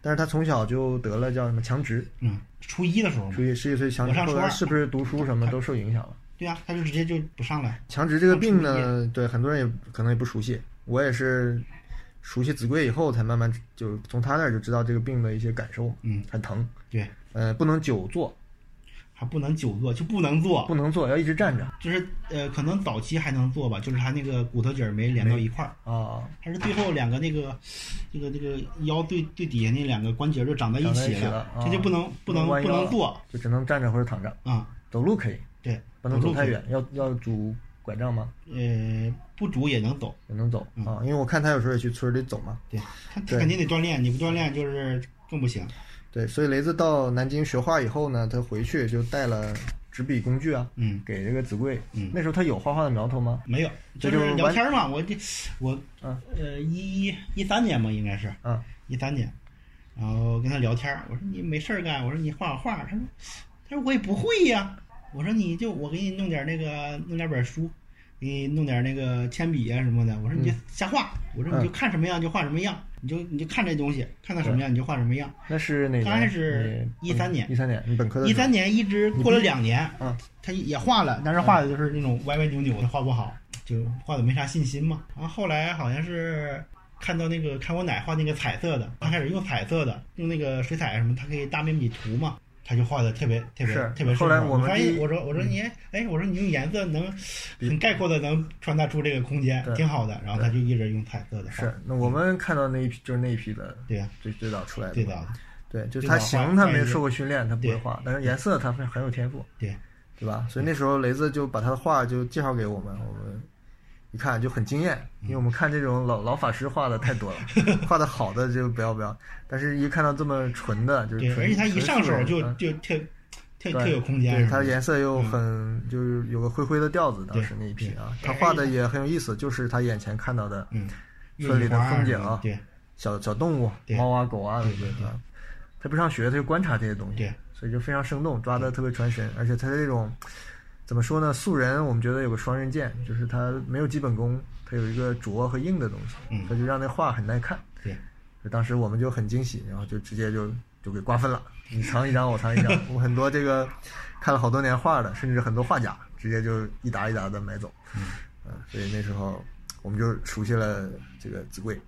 但是他从小就得了叫什么强直，嗯，初一的时候嘛属，于十几岁强直，我上初二后来是不是读书什么都受影响了？对啊，他就直接就不上来。强直这个病呢，对很多人也可能也不熟悉，我也是熟悉子规以后才慢慢就从他那儿就知道这个病的一些感受，嗯，很疼，对，呃，不能久坐，还不能久坐，就不能坐，不能坐，要一直站着就是呃，可能早期还能坐吧，就是他那个骨头节儿没连到一块儿，啊，他是最后两个那个这个这个腰最最底下那两个关节就长在一起起了啊这就不能不能不能坐就只能站着或者躺着，啊，走路可以，对，不能走太远，要要拄拐杖吗？呃，不拄也能走，也能走嗯啊，因为我看他有时候也去村里走嘛。对他他肯定得锻炼，你不锻炼就是更不行。对，所以雷子到南京学画以后呢，他回去就带了纸笔工具啊，嗯，给这个子贵。嗯那时候他有画画的苗头吗？没有，就是聊天嘛。我这我嗯呃一一三年嘛，应该是嗯一三年，然后跟他聊天，我说你没事儿干，我说你画画画，他说他说我也不会呀，我说你就我给你弄点那个弄点本书，给你弄点那个铅笔啊什么的。我说你就嗯瞎画，我说你就看什么样就画什么样，你就你就看这东西，看到什么样你就画什么样。那是哪年？刚开始一三年一三年，你本科的一三年一直过了两年，嗯他也画了，但是画的就是那种歪歪扭扭的，画不好，就画的没啥信心嘛。然后后来好像是看到那个看我奶画那个彩色的，他开始用彩色的，用那个水彩什么，他可以大面积涂嘛。他就画的特别特别特别顺手。后来我们发现我说我说你哎我说你用颜色能很概括的能传达出这个空间，挺好的。然后他就一直用彩色的画。是，那我们看到那一批就是那一批的对呀，最最早出来的，对的，对，就是他形画画一个他没受过训练，他不会画，但是颜色他很很有天赋，对对吧？所以那时候雷子就把他的画就介绍给我们，我们一看就很惊艳，因为我们看这种老老法师画的太多了，画的好的就不要不要，但是一看到这么纯的，就是对，纯而且他一上手就就特特对特有空间对，它颜色又很就是有个灰灰的调子，当时那一批啊，他画的也很有意思，就是他眼前看到的嗯，村里的风景啊，对。小小动物，对。猫啊狗啊，对对对。啊，他不上学，他就观察这些东西，对，所以就非常生动，抓的特别传神，而且他这种怎么说呢？素人我们觉得有个双刃剑，就是他没有基本功，他有一个拙和硬的东西，嗯他就让那画很耐看。对，当时我们就很惊喜，然后就直接就就给瓜分了，你藏一张我藏一张，我们很多这个看了好多年画的，甚至很多画家直接就一沓一沓的买走，嗯，所以那时候我们就熟悉了这个子贵。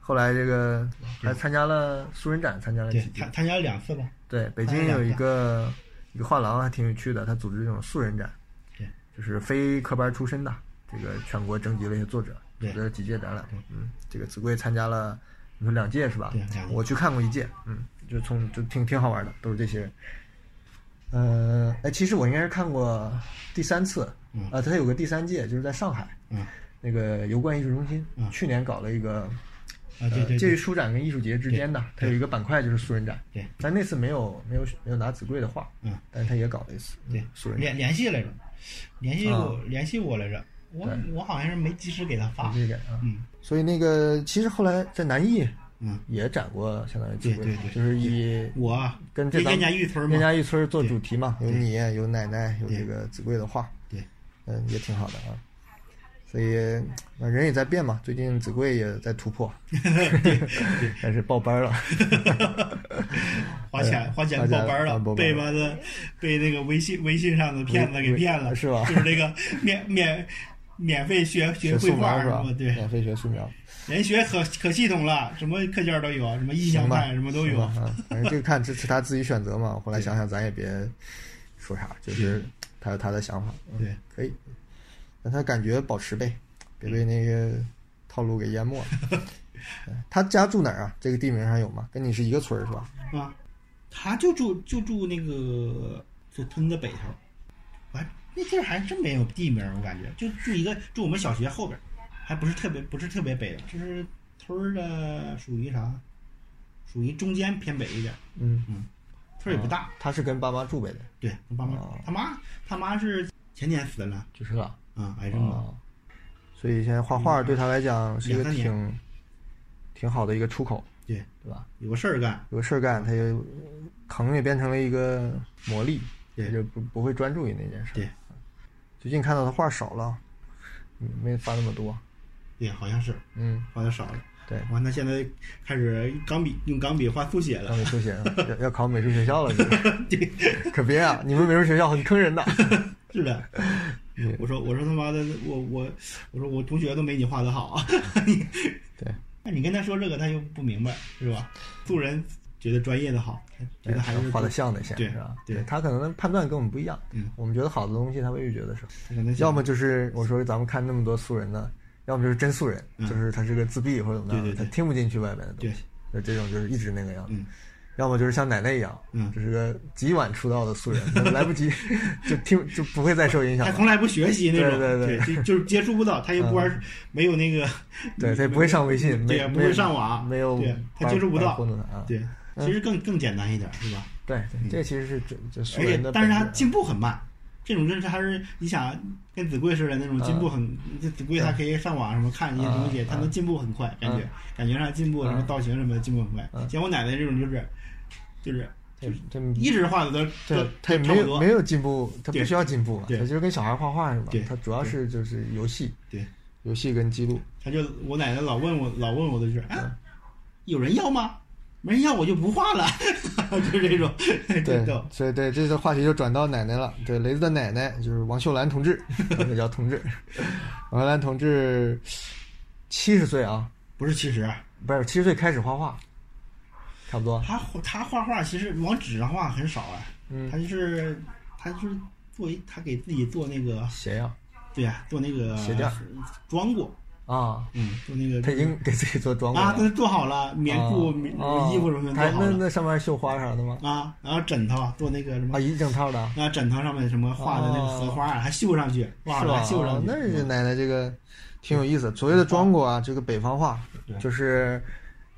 后来这个还参加了素人展，参加了几届。参加了两次吧，对，北京有一个一个画廊还挺有趣的，他组织这种素人展，对，就是非科班出身的，这个全国征集了一些作者，组对织了几届展览。嗯，这个子贵参加了，你说两届是吧？对我去看过一届，嗯，就从就挺挺好玩的，都是这些人。呃，哎，其实我应该是看过第三次，嗯啊，他有个第三届，就是在上海，嗯那个油罐艺术中心，嗯去年搞了一个啊对对呃介于，书展跟艺术节之间的，它有一个板块就是素人展。对，但那次没有没有没有拿子贵的画，嗯，但是他也搞了一次，对。嗯素人展。联联系来着，联系我啊联系我来着，我我好像是没及时给他发，这个啊，嗯。所以那个其实后来在南艺嗯，也展过相当于子贵，对对对就是以我跟这咱燕家峪村嘛，燕家峪村做主题嘛，有你有奶奶有这个子贵的画，对，嗯，也挺好的啊。所以呃人也在变嘛，最近子贵也在突破，开始报班了。花钱花钱报班了，被妈的被那个微信微信上的骗子给骗了，是吧就是那个免免免费学学学绘画什么，？对，免费学素描，人学可可系统了，什么课件都有，什么印象派什么都有反正这个看这是他自己选择嘛。后来想想，咱也别说啥，就是他有他的想法，嗯对，可以，让他感觉保持呗，别被那个套路给淹没了。他家住哪儿啊？这个地名上有吗？跟你是一个村儿是吧？啊，他就住就住那个就村子北头，完那地儿还真没有地名，我感觉就住一个住我们小学后边儿，还不是特别不是特别北，就是村儿的属于啥？属于中间偏北一点，嗯嗯，村儿也不大。他是跟爸妈住呗的，对，跟爸妈哦他妈他妈是前年死的了就是了。啊，癌症了。啊，所以现在画画对他来讲是一个挺挺好的一个出口，对，对吧？有个事儿干，有个事儿干，他也坑也变成了一个魔力，也就不不会专注于那件事。对，最近看到他画少了，嗯，没发那么多。对，好像是嗯，画的少了。对，完，他现在开始钢笔用钢笔画速写了。钢笔速写要要考美术学校了，这个对，可别啊！你们美术学校很坑人的。是的。嗯我说我说他妈的，我我我说我同学都没你画的好。对，那你跟他说这个，他又不明白，是吧？素人觉得专业的好，觉得还是画的像的先对是吧？对他可能判断跟我们不一样。嗯，我们觉得好的东西，他未必觉得是。要么就是我说咱们看那么多素人呢，要么就是真素人，嗯就是他是个自闭或者怎么样，他听不进去外面的东对西。那这种就是一直那个样子。嗯要么就是像奶奶一样，嗯这是个极晚出道的素人，来不及 就听就不会再受影响。他从来不学习那种，对对对就就是接触不到，他也不玩，没有那个，对他也不会上微信，没对也不会上网没有对他接触不到。对，其实更更简单一点，是吧？对对，这其实是这这素人的。但是他进步很慢，这种真是还是你想跟子贵似的那种进步很，这子贵他可以上网什么看一些东西，嗯他能进步很快，感觉感觉上进步什么造型什么的进步很快。嗯像我奶奶这种就是就是他他一直画的都对都他也没有没有进步，他不需要进步，他就是跟小孩画画是吧？他主要是就是游戏，对，游戏跟记录。他就我奶奶老问我，老问我的就是啊，有人要吗？没人要我就不画了，就这种，对。，所以对这次话题就转到奶奶了。对，雷子的奶奶就是王秀兰同志，也叫同志。王秀兰同志七十岁啊，不是，七十不是七十岁开始画画，差不多。他他画画其实往纸上画很少啊，嗯他就是他就是做一他给自己做那个鞋呀对呀、做那个鞋垫装过，啊，嗯，做那个他已经给自己做装过啊，了。他做好了棉布、棉啊衣服什么的他那做好了那上面绣花啥的吗？啊，然后枕头做那个什么啊，一整套的。啊，枕头上面什么画的那个荷花啊，还绣上去，画是吧？绣上哦去。那是奶奶这个挺有意思。所谓的装过啊，这个北方话就是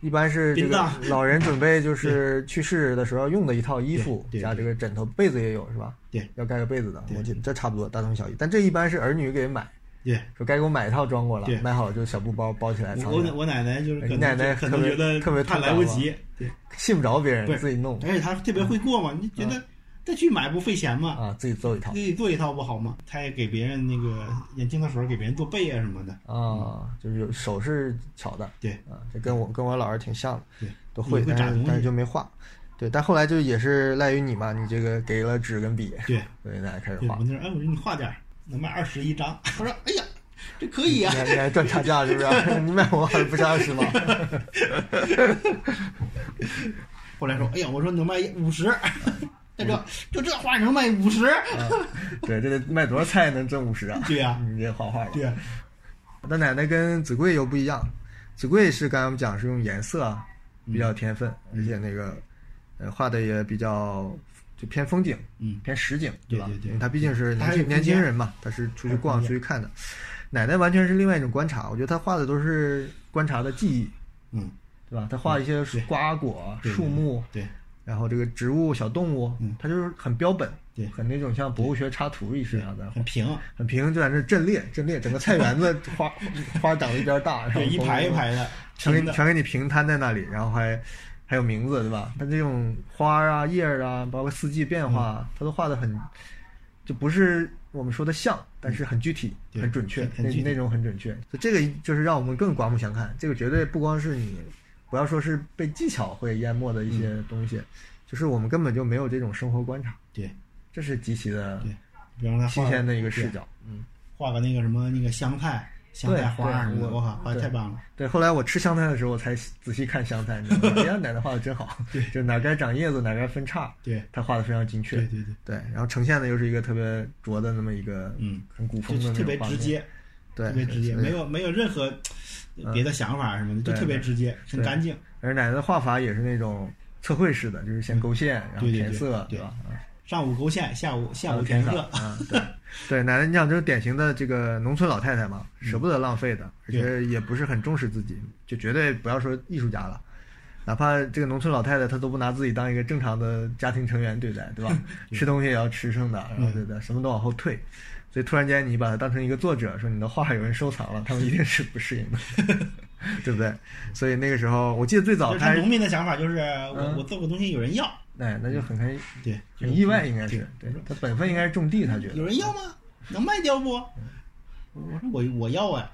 一般是这个老人准备就是去世的时候用的一套衣服，加这个枕头、被子也有是吧？对，要盖个被子的，我记得这差不多大同小异。但这一般是儿女给买，对，说该给我买一套装过了，买好了就小布包包起来藏我我奶奶就是你奶奶可特别能觉得特别怕来不及，对，信不着别人自己弄。而且她特别会过嘛，你觉得再去买不费钱吗？啊，自己做一套自己做一套不好吗？他也给别人那个年轻的时候给别人做背啊什么的，啊，就是手是巧的，对啊，这跟我跟我老师挺像的，对，都会，但是但是就没画。对，但后来就也是赖于你嘛，你这个给了纸跟笔，对所以大家开始画我。那时候哎，我说你画点儿，能卖二十一张，他说哎呀，这可以啊、你还你还赚差价是不是？你卖我还不是二十吗？后来说哎呀，我说能卖五十，大哥，就这画能卖五十？对，这得卖多少菜能挣五十啊？对呀、你这画画的。对呀、那奶奶跟子贵又不一样，子贵是刚才我们讲是用颜色啊比较天分，嗯而且那个呃画的也比较就偏风景，嗯偏实景，吧？对对对因为他毕竟是年轻年轻人嘛，他是出去逛出去看的。奶奶完全是另外一种观察，我觉得他画的都是观察的记忆，嗯，对吧？他画一些对瓜果、对树木，对然后这个植物、小动物嗯，他就是很标本，对很那种像博物学插图一对样的，很平，很平，就在那阵列阵列，整个菜园子花花长得一边大，然后对，一排一排的，全给，你全给你平摊在那里，然后还还有名字，对吧？它这种花啊、叶儿啊，包括四季变化，嗯它都画的很，就不是我们说的像，但是很具体、对很准确，那那种很准确。所以这个就是让我们更刮目相看。这个绝对不光是你，不要说是被技巧会淹没的一些东西，就是我们根本就没有这种生活观察，对，这是极其的对。新鲜的一个视角。嗯。画个那个什么那个香菜、香菜花对什么的，我我靠，画的太棒了。对，后来我吃香菜的时候，我才仔细看香菜，你知道吗？哎呀，奶奶画的真好，对。就哪该长叶子，哪该分叉，对。他画的非常精确。对对对，对然后呈现的又是一个特别拙的那么一个，嗯，很古风的特别直接，对，特别直接，没。有没有任何别的想法什么的，就特别直接，很干净。而奶奶的画法也是那种测绘式的，就是先勾线，然后填色，对吧？啊上午勾线，下午下午填填色。啊，对 对，奶奶你想就是典型的这个农村老太太嘛，舍不得浪费的，而且也不是很重视自己，就绝对不要说艺术家了。哪怕这个农村老太太，她都不拿自己当一个正常的家庭成员对待，对吧？吃东西也要吃剩的，然后对的，什么都往后退。所以突然间你把它当成一个作者，说你的画有人收藏了，他们一定是不适应的，对不对？所以那个时候，我记得最早他农民的想法就是我嗯。我做个东西有人要，哎，那就很开心对，很意外，应该是对对他本分应该是种地，他觉得。有人要吗？能卖掉不？我说我我要啊，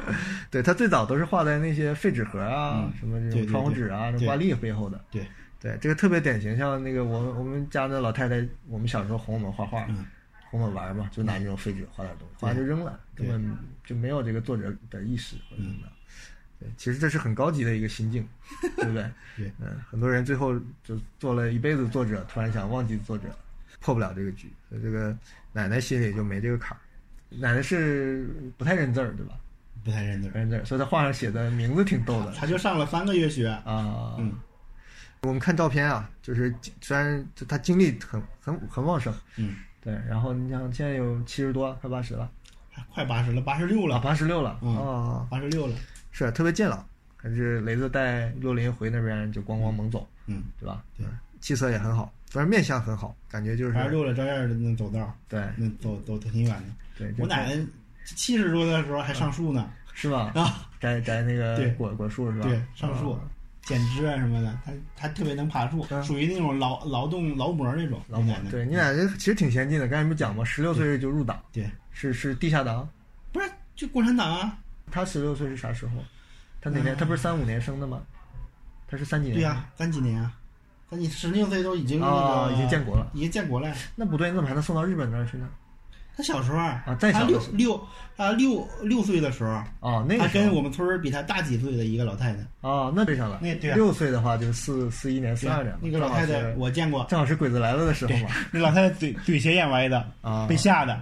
对他最早都是画在那些废纸盒啊，嗯。什么这种窗户纸啊、挂历背后的。对。对，这个特别典型，像那个我们我们家的老太太，我们小时候哄我们画画，嗯哄我玩嘛，就拿那种废纸画点东西，画完就扔了，根本就没有这个作者的意识或者什么的。对，其实这是很高级的一个心境，对不对？对，嗯，很多人最后就做了一辈子作者，突然想忘记作者，破不了这个局，所以这个奶奶心里就没这个坎儿。奶奶是不太认字儿，对吧？不太认字儿。不认字儿，所以她画上写的名字挺逗的他就上了三个月学，啊。嗯，我们看照片啊，就是虽然就他精力很很很旺盛，嗯，对，然后你想现在有七十多，快八十了，快八十了，八十六啊，了，八十六了，嗯啊，八十六了，是特别近了，还是雷子带六林回那边就咣咣猛走，嗯，对吧？对，气色也很好，反正面相很好，感觉就是八十六了，照样的能走道，对能走走的挺远的。对，我奶奶七十多的时候还上树呢，是吧？啊，摘摘那个对果果树是吧？对上树啊剪枝啊什么的，他他特别能爬树，嗯属于那种劳劳动劳模那种。老母我奶奶对你俩这其实挺先进的，刚才不讲吗？十六岁就入党，对，是是地下党。不是就共产党啊？他十六岁是啥时候？他哪年？嗯他不是三五年生的吗？他是三几年？对呀、三几年啊？三几十六岁都已经那啊，个、已经建国了。已经建国了。那不对，你怎么还能送到日本那儿去呢？他小时候啊他的时候六六他六六岁的时候，哦，那个时候跟我们村儿比他大几岁的一个老太太。哦，那对上了。那对啊六岁的话就是四四一年、四二年嘛，那个老太太正好是我见过，正好是鬼子来了的时候嘛。那老太太嘴嘴斜眼歪的，啊，被吓的，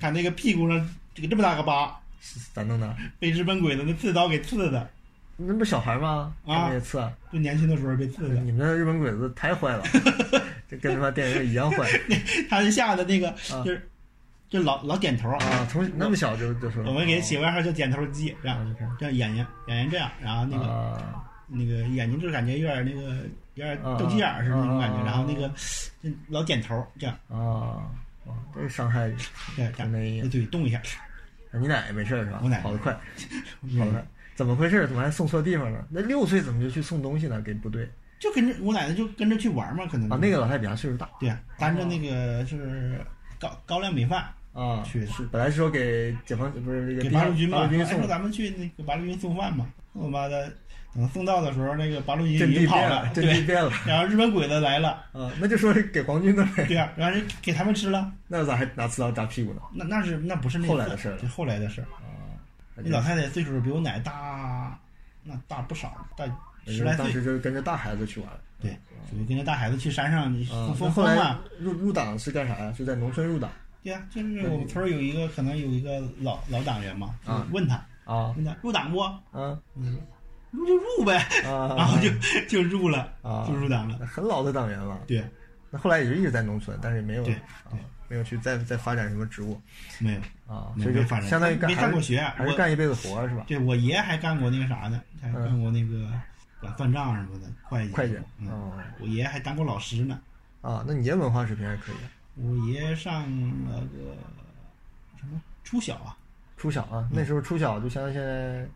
看那个屁股上这个这么大个疤，是咋弄的？被日本鬼子那刺刀给刺的，那不小孩吗？啊他们也刺啊。就年轻的时候被刺的。你们那日本鬼子太坏了，这跟他妈电影里一样坏 他就吓得那个啊就是就老老点头。啊！从那么小就就是，我们给起外号叫点头鸡，这样就是这样眼睛眼睛这样，然后那个啊那个眼睛就感觉有点那个有点啊斗鸡眼儿似的那种感觉，啊然后那个就老点头这样，啊！哇，这伤害，对这样，那那嘴动一下，你奶奶没事儿是吧？我奶奶跑得快，跑得快。怎么回事？怎么还送错地方了？那六岁怎么就去送东西了？给部队就跟着我奶奶就跟着去玩嘛，可能啊？那个老太太比他岁数大对啊，担着那个是高高粱米饭啊，去的是本来是说给解放不是给八路军嘛，说咱们去那个八路军送饭嘛，我妈的等送到的时候，那个八路军阵已经跑了，阵地对，变了然后日本鬼子来了，啊！那就说是给皇军的呗，对啊，然后人给他们吃了，那咋还拿刺刀扎屁股呢？那那是那不是那后来的事儿，后来的事儿。啊，那老太太岁数比我奶大，那大不少，大十来岁。当时就是跟着大孩子去玩。对，属于跟着大孩子去山上啊，疯那后来疯疯嘛。入入党是干啥呀？是在农村入党对呀、就是我们村儿有一个可能有一个老老党员嘛，问他啊问他入党不？啊嗯，入就入呗，啊！然后就就入了，啊就入党了。很老的党员了。对，那后来也就一直在农村，但是也没有对啊，没有去再再发展什么职务没有，啊，所以就发展相当于干没上过学还是干一辈子活是吧？对我爷还干过那个啥呢，还嗯干过那个管算账什么的，会计。会计嗯，哦我爷还当过老师呢。啊，那你爷文化水平还可以啊，我爷上了个什么初小啊，初小啊，那时候初小就相当于现在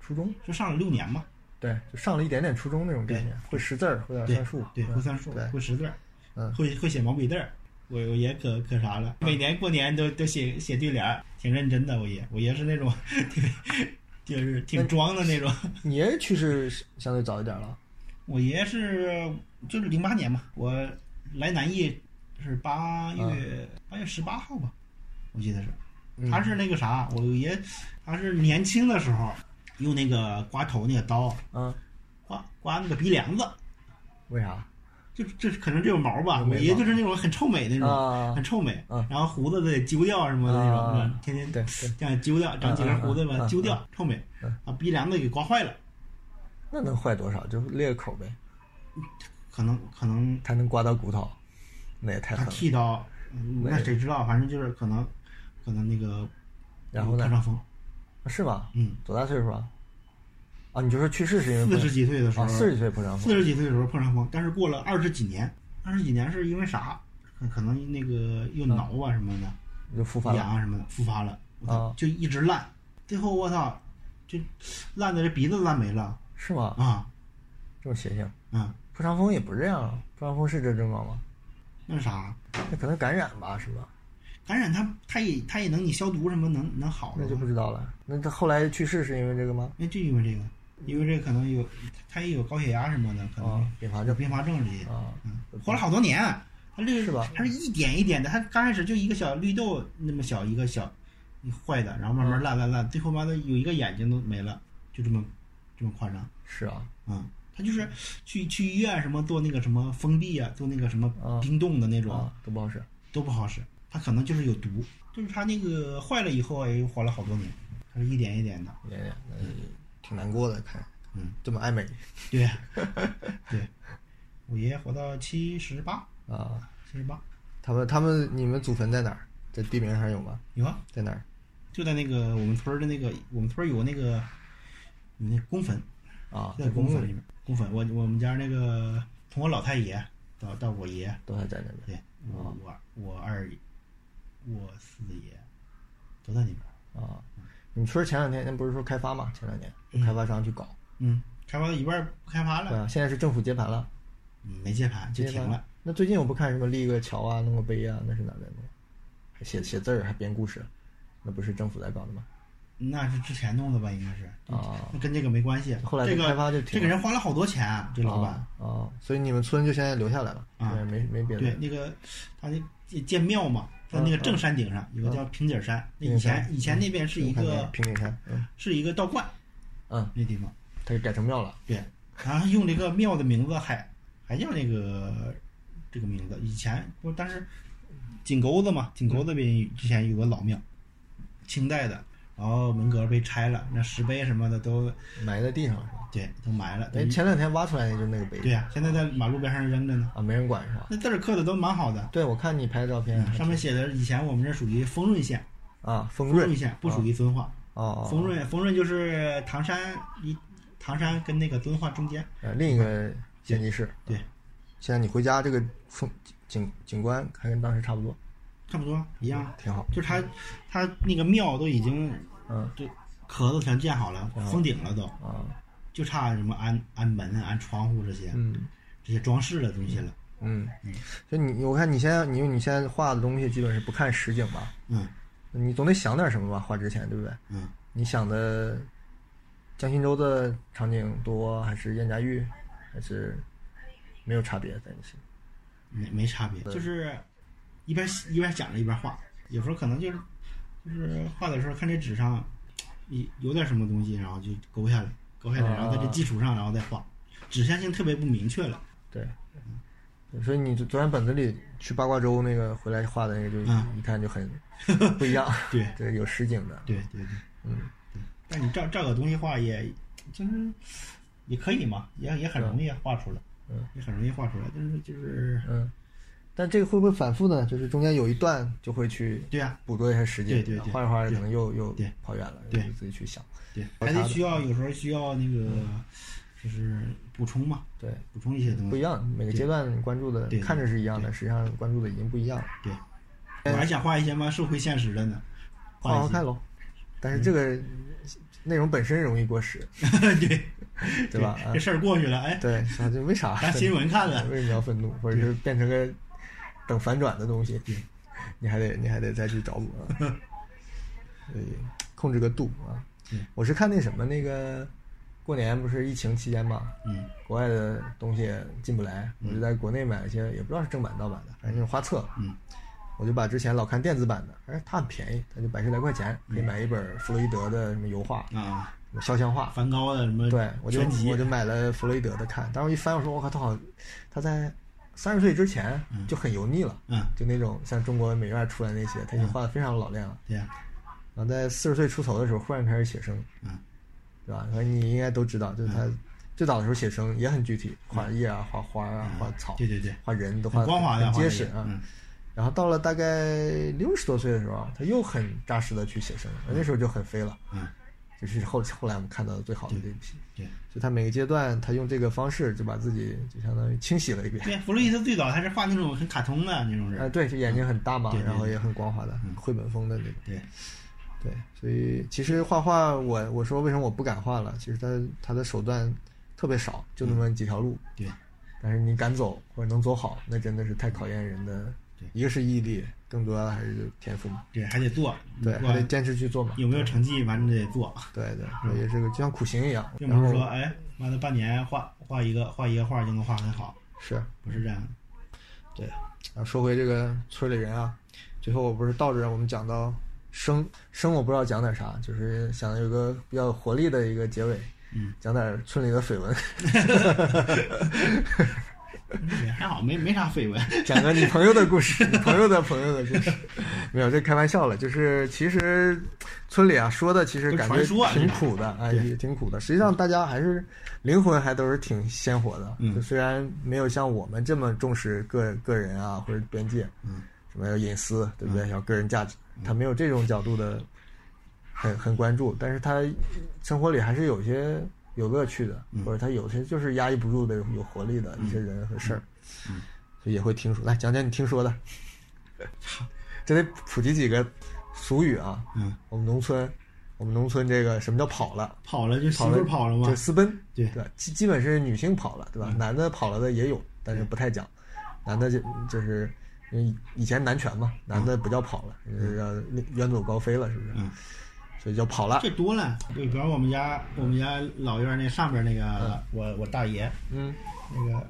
初中，就上了六年嘛。对，就上了一点点初中那种概念，会识字儿，会点算数，对，嗯会算数，对，会识字儿，嗯会会写毛笔字儿。我我爷可可啥了，每年过年都都写写对联儿，挺认真的。我爷，我爷是那种特 别就是挺装的那种。你爷爷去世相对早一点了，我爷爷是就是零八年嘛，我来南艺是八月八、月十八号吧，我记得是。嗯。他是那个啥，我爷他是年轻的时候用那个刮头那个刀嗯，刮刮那个鼻梁子，为啥就这可能这有毛吧。有眉毛我爷就是那种很臭美那种，啊很？臭美，啊然后胡子得揪掉什么的那种，啊是吧天天这样揪掉，长几根胡子吧，揪掉，臭美嗯，把鼻梁子给刮坏了，那能坏多少？就裂个口呗，可能可能他能刮到骨头，那也太他。剃刀，嗯那那谁知道？反正就是可能可能那个然后呢破？伤风，是吗？嗯，多大岁数啊？啊，你就说去世是因为四十几岁的时候啊，，四十几岁破伤风四十几岁的时候破伤风，但是过了二十几年，二十几年是因为啥？可可能那个又挠啊什么的，就复发了痒啊什么的复发了，啊就一直烂，最后我操，就烂的这鼻子都烂没了是吗？啊这么邪性？啊！破伤风也不是这样啊，破伤风是这症状吗？那是啥？那可能感染吧，是吧？感染它它也它也能你消毒什么能能好那就不知道了。那他后来去世是因为这个吗？那就因为这个，因为这可能有他也有高血压什么的，可能啊，并发症并发症这些。啊，嗯，活了好多年，他这个是吧他是一点一点的，他刚开始就一个小绿豆那么小一个小坏的，然后慢慢烂烂烂，最后妈的有一个眼睛都没了，就这么这么夸张。是啊，嗯，他就是去去医院什么做那个什么封闭啊，做那个什么啊冰冻的那种、啊，都不好使。都不好使，他可能就是有毒，就是他那个坏了以后也活了好多年，他是一点一点的。也也那挺难过的，看，嗯，这么爱美 对，对，我爷爷活到七十八，啊。七十八，他们他们你们祖坟在哪儿？在地名上有吗？有啊，在哪儿？就在那个我们村儿的那个，我们村儿有那个有那公坟，啊，在公坟里面。公坟，我我们家那个从我老太爷到到我爷，都还在那边。对，我我我二我四爷都在那边。啊，你们村前两天那不是说开发嘛？前两年有开发商去搞，嗯，开发到一半不开发了，对啊，现在是政府接盘了，嗯没接盘就停了。。那最近我不看什么立个桥啊，弄个碑啊，那是哪在弄？还写写字儿，还编故事，那不是政府在搞的吗？那是之前弄的吧，应该是，啊那跟这个没关系。后来这这个开发就停这个人花了好多钱啊，这老板。啊啊，所以你们村就现在留下来了，啊对没没别的。对，那个他那建建庙嘛，在那个正山顶上有个叫平顶山，那以前以前那边是一个平顶山，嗯是一个道观，嗯，那地方。它给改成庙了。对，然后用这个庙的名字还还叫那个这个名字，以前不，但是井沟子嘛，井沟子边之前有个老庙，清代的，然后门格被拆了，那石碑什么的都埋在地上是吧？对都埋了。哎，前两天挖出来的就是那个碑。对呀、现在在马路边上扔着呢，啊，没人管是吧？那字儿刻的都蛮好的，对，我看你拍的照片，上面写的以前我们这属于丰润县，啊，丰润县不属于遵化，哦，哦丰润丰润就是唐山一唐山跟那个遵化中间，呃另一个县级市。对，现在你回家这个风景景观还跟当时差不多，差不多一样。挺好。就是他他那个庙都已经嗯就壳子全建好了，封顶了都，啊就差什么安安门、安窗户这些嗯这些装饰的东西了。嗯，就你我看你现在你你现在画的东西基本是不看实景吧？嗯你总得想点什么吧？画之前对不对？嗯，你想的江心洲的场景多，还是燕家峪，还是没有差别在你心里？没没差别，就是一边一边想着一边画，有时候可能就是就是画的时候看这纸上有有点什么东西，然后就勾下来，勾下来，然后在这基础上然后再画，指向性特别不明确了。对，对所以你昨天本子里去八卦洲那个回来画的那个，就嗯一看就很 不一样。对对，有实景的。对对对，嗯，对。但你照照个东西画也，就是也可以嘛，也也很容易画出来，嗯，也很容易画出来。但是就是嗯，但这个会不会反复呢？就是中间有一段就会去对呀、捕捉一下时间，对对对画着画着可能又又跑远了，对就自己去想。对，还得需要有时候需要那个就是补充嘛，对，补充一些东西。不一样，每个阶段关注的看着是一样的，实际上关注的已经不一样了。对，我还想画一些嘛社会现实的呢，画好好看喽，但是这个内容本身容易过时，对 对吧？啊这，事儿过去了，哎，对，那就为啥？当新闻看了。为什么要愤怒，或者是变成个等反转的东西？你还得你还得再去找补啊，所以控制个度啊。我是看那什么那个过年不是疫情期间嘛，嗯国外的东西进不来，我就在国内买了一些，也不知道是正版盗版的，反正那种画册。嗯我就把之前老看电子版的，哎，它很便宜，它就百十来块钱可以买一本弗洛伊德的什么油画、啊，肖像画。梵高的什么对，我就我就买了弗洛伊德的看，当时我一翻，我说我靠，他好，他在三十岁之前就很油腻了，嗯就那种像中国美院出来那些，他已经画的非常老练了。对呀然后在四十岁出头的时候，忽然开始写生，嗯对吧？所以你应该都知道，就是他最早的时候写生也很具体，画叶啊、画花啊、画草、对对对，画人都画的很结实啊。嗯然后到了大概六十多岁的时候，他又很扎实的去写生，那时候就很飞了。嗯，就是后后来我们看到的最好的这一批。对就他每个阶段，他用这个方式就把自己就相当于清洗了一遍。对，弗洛伊德最早他是画那种很卡通的那种人啊，人，对，这眼睛很大嘛，然后也很光滑的，嗯绘本风的那种。对对，所以其实画画，我我说为什么我不敢画了？其实他他的手段特别少，就那么几条路。对但是你敢走或者能走好，那真的是太考验人的对。一个是毅力，更多的还是天赋嘛。对，还得做，对，还得坚持去做嘛。有没有成绩，反正得做，对对，也是个就像苦行一样。并不是说哎，完了半年画画一个画一个画就能画很好，是不是这样的。对。然后说回这个村里人啊，最后我不是倒着我们讲到生生，我不知道讲点啥，就是想有个比较有活力的一个结尾，嗯，讲点村里的绯闻，也 还好，没没啥绯闻。讲个你朋友的故事，你朋友的朋友的故事。没有，这开玩笑了。就是其实村里啊说的，其实感觉挺苦的，哎，也挺苦的。实际上大家还是灵魂还都是挺鲜活的。嗯就虽然没有像我们这么重视个个人啊或者边界，嗯，什么要隐私，对不对？要个人价值，他没有这种角度的，很很关注。但是他生活里还是有些有乐趣的，嗯或者他有些就是压抑不住的有活力的一些人和事儿，嗯所以也会听说。来讲讲你听说的，这得普及几个俗语啊。嗯我们农村我们农村这个什么叫跑了？跑了就媳妇跑了嘛就，私奔，对对吧？基基本是女性跑了，对吧？嗯男的跑了的也有，但是不太讲。男的就就是因为以前男权嘛，男的不叫跑了，就是要远走高飞了，是不是？嗯，所以叫跑了。这多了。就比方我们家我们家老院那上边那个，我我大爷嗯那个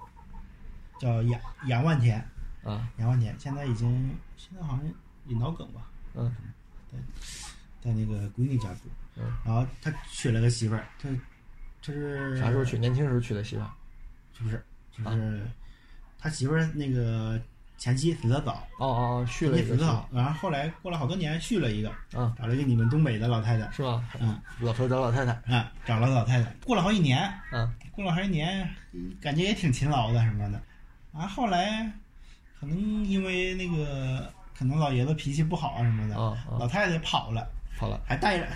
叫杨杨万田，啊杨万田现在已经现在好像也脑梗吧，嗯在那个闺女家住，嗯，然后他娶了个媳妇儿，他他是啥时候娶？年轻时候娶的媳妇儿。是不是？就是他媳妇儿那个前妻死的早，哦哦哦，续了一个死得早，然后后来过了好多年续了一个，啊，找了一个你们东北的老太太，是吧？嗯。老头找老太太。啊，找了老太太，过了好几年，嗯。过了好几年，感觉也挺勤劳的什么的，啊，后来可能因为那个可能老爷子脾气不好啊什么的，啊啊老太太跑了，跑了。还带着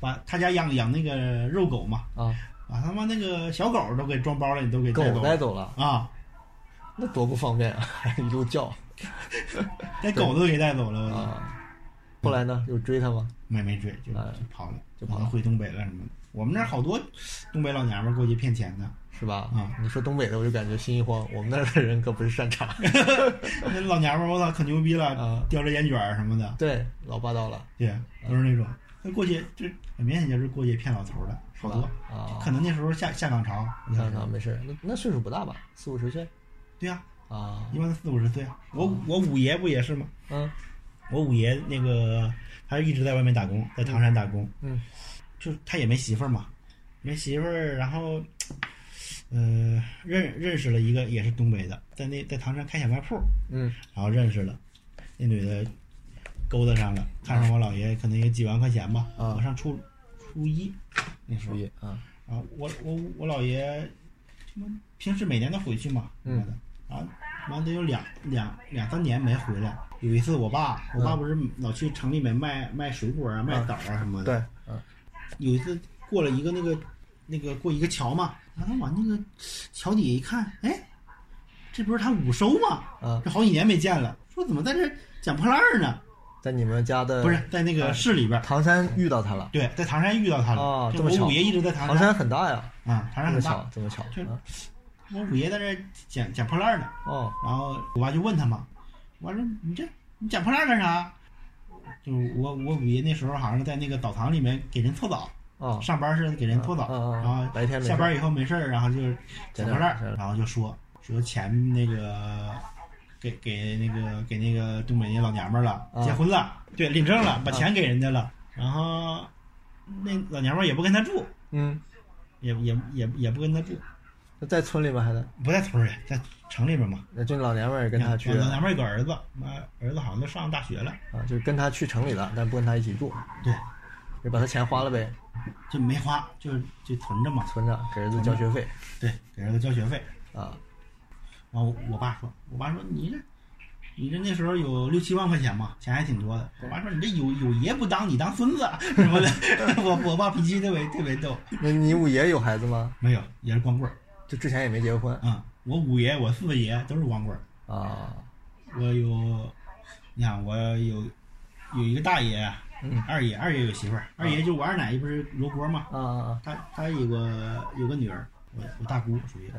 把他家养养那个肉狗嘛，啊，把他妈那个小狗都给装包了，你，都给带狗走了。带走了，啊，那多不方便啊！一路叫 连狗都给带走了，啊。后来呢？有追他吗？没没追，就哎就跑了，就跑了回东北了什么的。我们那儿好多东北老娘们儿过去骗钱的，是吧？啊你说东北的，我就感觉心一慌。我们那儿的人可不是善茬。那老娘们儿我操可牛逼了啊，叼着烟卷儿什么的，对，老霸道了，对，都是那种。那过去这很明显就是过去骗老头儿的，好多。啊。可能那时候下下岗潮，你看看，没事，那那岁数不大吧？四五十岁对呀、啊。一般都四五十岁。我我五爷不也是吗？嗯。我五爷那个他一直在外面打工，在唐山打工，嗯。就他也没媳妇儿嘛，没媳妇儿，然后，呃，认认识了一个也是东北的，在那在唐山开小卖铺，嗯。然后认识了，那女的勾搭上了，看上我姥爷可能有几万块钱吧，啊。我上初初一那时候初一啊。啊，我我我姥爷，什么平时每年都回去嘛，嗯。的，啊，完得有两两两三年没回来。有一次我爸，我爸不是老去城里面卖卖水果啊、卖枣啊什么的。对，嗯有一次过了一个那个那个过一个桥嘛，然后往那个桥底下一看，哎，这不是他五收吗？啊，这好几年没见了，说怎么在这捡破烂儿呢？在你们家的不是在那个市里边儿，唐山遇到他了。对，在唐山遇到他了。就哦这么巧我五爷一直在唐山唐山很大呀，啊，唐山很大这么巧，。这么巧就啊我五爷在这捡捡破烂呢，哦。然后我爸就问他嘛，我说你这你捡破烂干啥？就是我我五爷那时候好像在那个澡堂里面给人搓澡，哦。上班是给人搓澡，然后白天没下班以后没事儿，然后就捡破烂然后就说说钱那个给给那个给那个东北那老娘们儿了，啊。结婚了，对，领证了，把钱给人家了，然后那老娘们儿也不跟他住，嗯，也也也也不跟他住，那在村里吗？还在？不在村里，在城里边嘛。那就老娘们儿也跟他去老娘们儿有个儿子，妈儿子好像都上大学了，啊，就跟他去城里了，但不跟他一起住，对，就把他钱花了呗，就没花，就就存着嘛，存着给儿子交学费对，给儿子交学费。啊。然后我爸说，我爸说你这，你这那时候有六七万块钱嘛，钱还挺多的。我爸说你这有有爷不当，你当孙子啊什么的。我我爸脾气特别特别逗，那你五爷有孩子吗？没有也是光棍儿就之前也没结婚啊、我五爷我四爷都是光棍儿，啊？我有，你看我有有一个大爷，嗯二爷二爷有媳妇儿，二爷就我二奶不是罗锅吗，啊啊啊！他他有个有个女儿，我我大姑属于，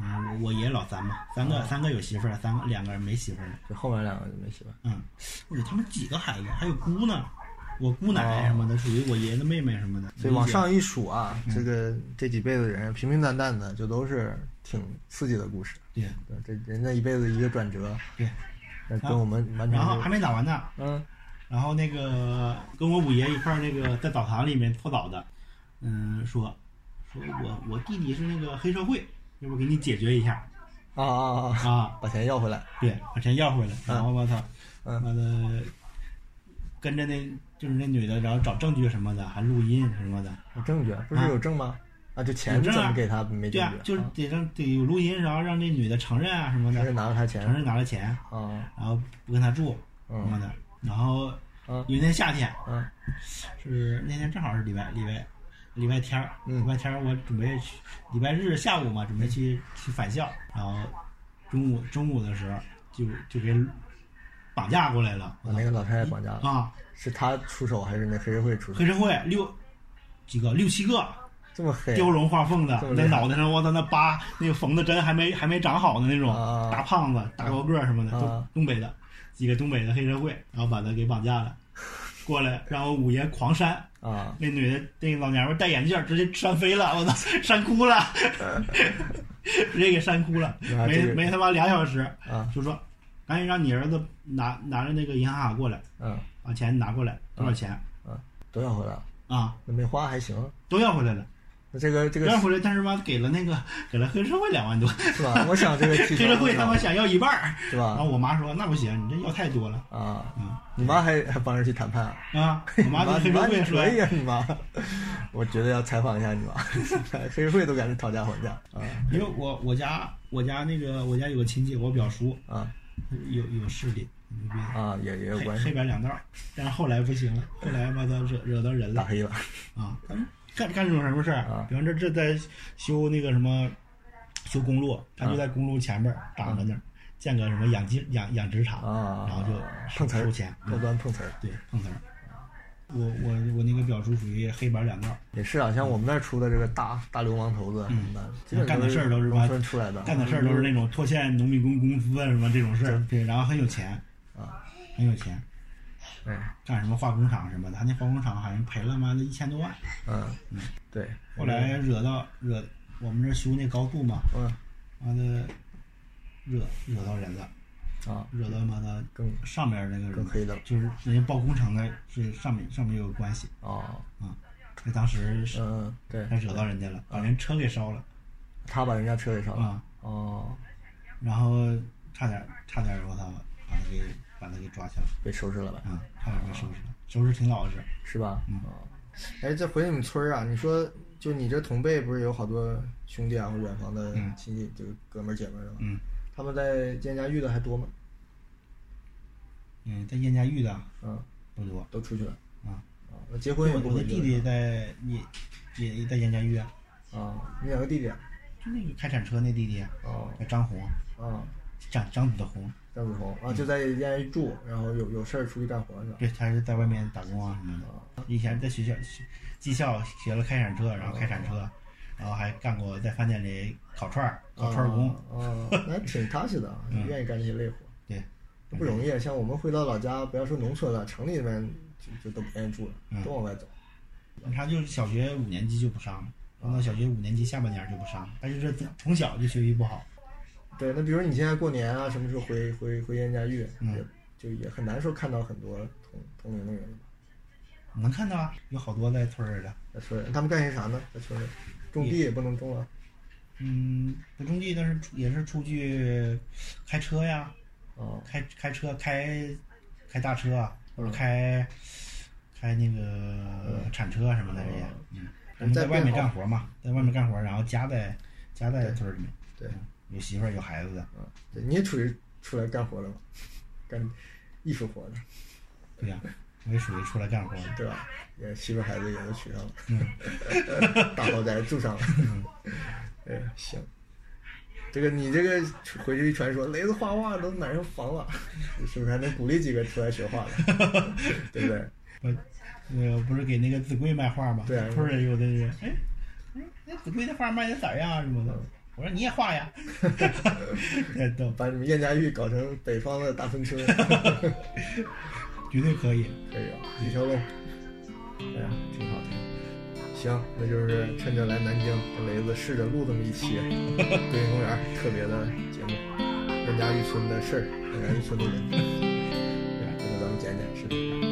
啊，我我爷老三嘛，三个、三个有媳妇儿，三个两个人没媳妇儿呢，就后面两个就没媳妇儿嗯，我有他们几个孩子，还有姑呢，我姑奶奶什么的，属于我爷爷的妹妹什么的，所以往上一数啊，嗯这个这几辈子人平平淡淡的，就都是挺刺激的故事。对，这人家一辈子一个转折，对，跟我们完全然后还没打完呢，嗯然后那个跟我五爷一块儿那个在澡堂里面搓澡的，嗯，说说我我弟弟是那个黑社会，要不给你解决一下啊啊啊，啊？把钱要回来。对，把钱要回来，然后我操，嗯妈的，跟着那就是那女的，然后找证据什么的，还录音什么的。有证据，不是有证吗？啊，就钱有证啊。怎么给他没证对啊就是得让得有录音，然后让那女的承认啊什么的。承认，拿了他钱？承认拿了钱，啊？然后不跟他住什么嗯。的。然后嗯有一天夏天，嗯是那天正好是礼拜礼拜礼拜天儿，嗯。礼拜天儿我准备去，礼拜日下午嘛，准备去去返校，然后中午中午的时候就就给绑架过来了，把那个老太太绑架了，啊，是他出手还是那黑社会出手？黑？社会六几个六七个。这么黑？雕龙画凤的这么，厉害。那脑袋上我操那疤那个缝的针还没还没长好的那种啊。大胖子大高个儿什么的，啊。东东北的几个东北的黑社会，然后把他给绑架了，过来然后五爷狂扇。啊，那女的，那个老娘们儿戴眼镜儿，直接扇飞了，我操，扇哭了，直接给扇哭了，没没他妈俩小时，啊。就说赶紧让你儿子拿拿着那个银行卡过来，嗯，把钱拿过来，多少钱嗯都要回来，啊？那没花还行。都要回来了，那这个这个都要回来，但是吧，给了那个给了黑社会两万多，是吧？我想这个 黑社会他妈想要一半儿，是然后？我妈说那不行，你这要太多了啊，嗯你妈还还帮着去谈判啊？啊！我妈跟黑社会说可以啊，你妈，我觉得要采访一下你妈，黑社会都敢是讨价还价啊因为我我家我家那个我家有个亲戚，我表叔啊有有势力，啊，也也关系，黑白两道，但是后来不行了，后来把他惹惹到人了打黑了啊！干干这种什么事儿啊比方说这在修那个什么修公路，他就在公路前面儿挡着那儿建个什么养鸡养养殖场，啊，然后就碰瓷儿收钱，高端碰瓷儿对碰瓷儿。我我我那个表叔属于黑白两道，也是啊，像我们那儿出的这个大大流氓头子什么的，基本干的事儿都是农吧村出来的，干的事儿都是那种拖欠农民工工资啊什么这种事儿，对，然后很有钱啊，很有钱，哎，干什么化工厂什么的，他那化工厂好像赔了妈的一千多万。嗯，对，后来惹到惹我们这修那高速嘛，嗯完了惹惹到人了，啊，惹到妈的更上面那个人，更黑的就是人家报工程的是上面上面有关系啊，啊，那当时是嗯，对，他惹到人家了，把人车给烧了他把人家车给烧了，啊，哦，然后差点差点我操把他给把他给抓起来被收拾了吧，啊，差点被收拾了，收拾挺老实，是吧？嗯哦，哎，这回你们村儿啊，你说就你这同辈不是有好多兄弟啊，或远房的嗯亲戚，就是哥们儿姐们儿的吗？嗯他们在建家遇的还多吗？嗯，在燕家峪的嗯，不多都出去了啊，啊，那结婚也我不回去了我的弟弟在也也在燕家峪啊，啊，你两个弟弟啊？就那个开铲车那弟弟，哦叫张红，啊，张张子的红，张子红啊，就在人家一住，然后有有事儿出去干活是吧？对，他是在外面打工啊什么的。以前在学校技校学了开铲车，然后开铲车，然后还干过在饭店里烤串儿、烤串儿工。啊，那还挺踏实的 愿意干这些累活，对，不容易。像我们回到老家，不要说农村了，城里面就就都不愿意住了，嗯都往外走。他就是小学五年级就不上了，上到小学五年级下半年就不上了，他就是从小就学习不好。对，那比如你现在过年啊，什么时候回回回燕家峪，嗯也就也很难说看到很多同同龄的人吧。能看到啊，有好多在村儿里的，在村里，他们干些啥呢？在村里，种地也不能种了。嗯，不种地，但是出也是出去开车呀，哦，开开车开开大车啊，或者嗯开开那个铲车啊什么的这些，嗯，我们在在外面干活嘛，在外面干活，然后家在家在村儿里面，对嗯，有媳妇儿有孩子的，嗯，对，你也出去出来干活了吗？干艺术活的，对呀、我也属于出来干活的，对吧？也媳妇孩子也都娶上了，嗯 大豪宅住上了。哎，行。这个你这个回去一传说，雷子画画都买上房了，是不是还能鼓励几个出来学画的？对不对？我那个不是给那个子贵卖画吗？对啊村儿里有的人，哎，哎那子贵的画卖的咋样啊什么的，我说你也画呀，对，逗，把你们燕家峪搞成北方的大芬村，绝对可以。可以啊，李小龙。哎呀，挺好挺好。行，那就是趁着来南京跟雷子试着录这么一期桂林公园特别的节目，温家玉村的事儿，温家玉村的人。对吧，回头咱们剪剪视频。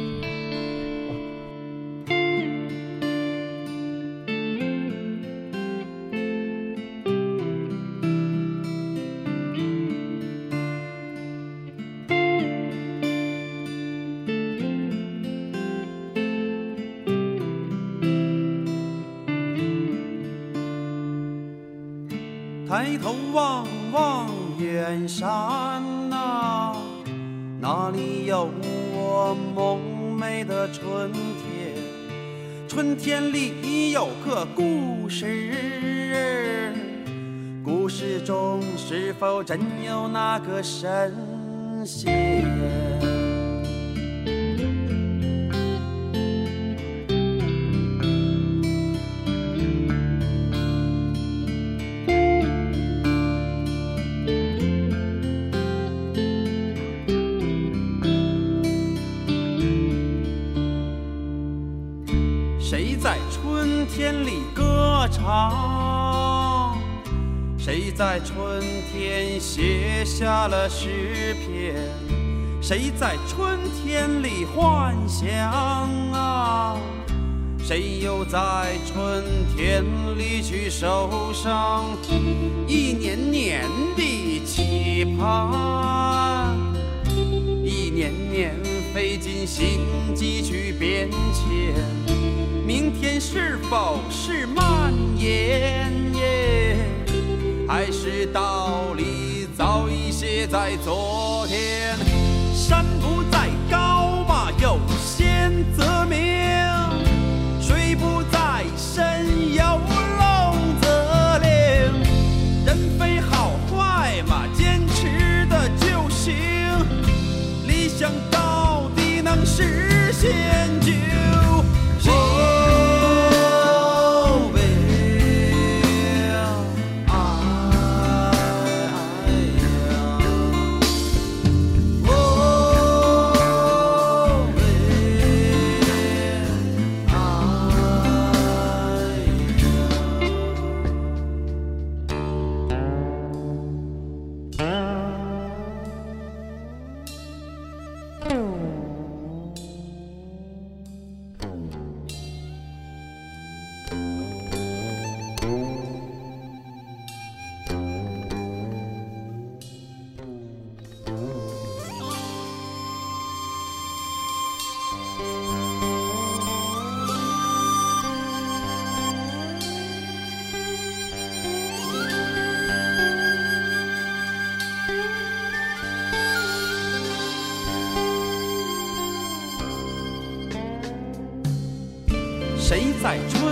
有我梦寐的春天？春天里有个故事，故事中是否真有那个神仙？诗篇？谁在春天里幻想啊？谁又在春天里去受伤？一年年的期盼，一年年费尽心机去变迁。明天是否是蔓延？还是道理早已写在昨天？山不在高嘛，有仙则名；水不在深，谁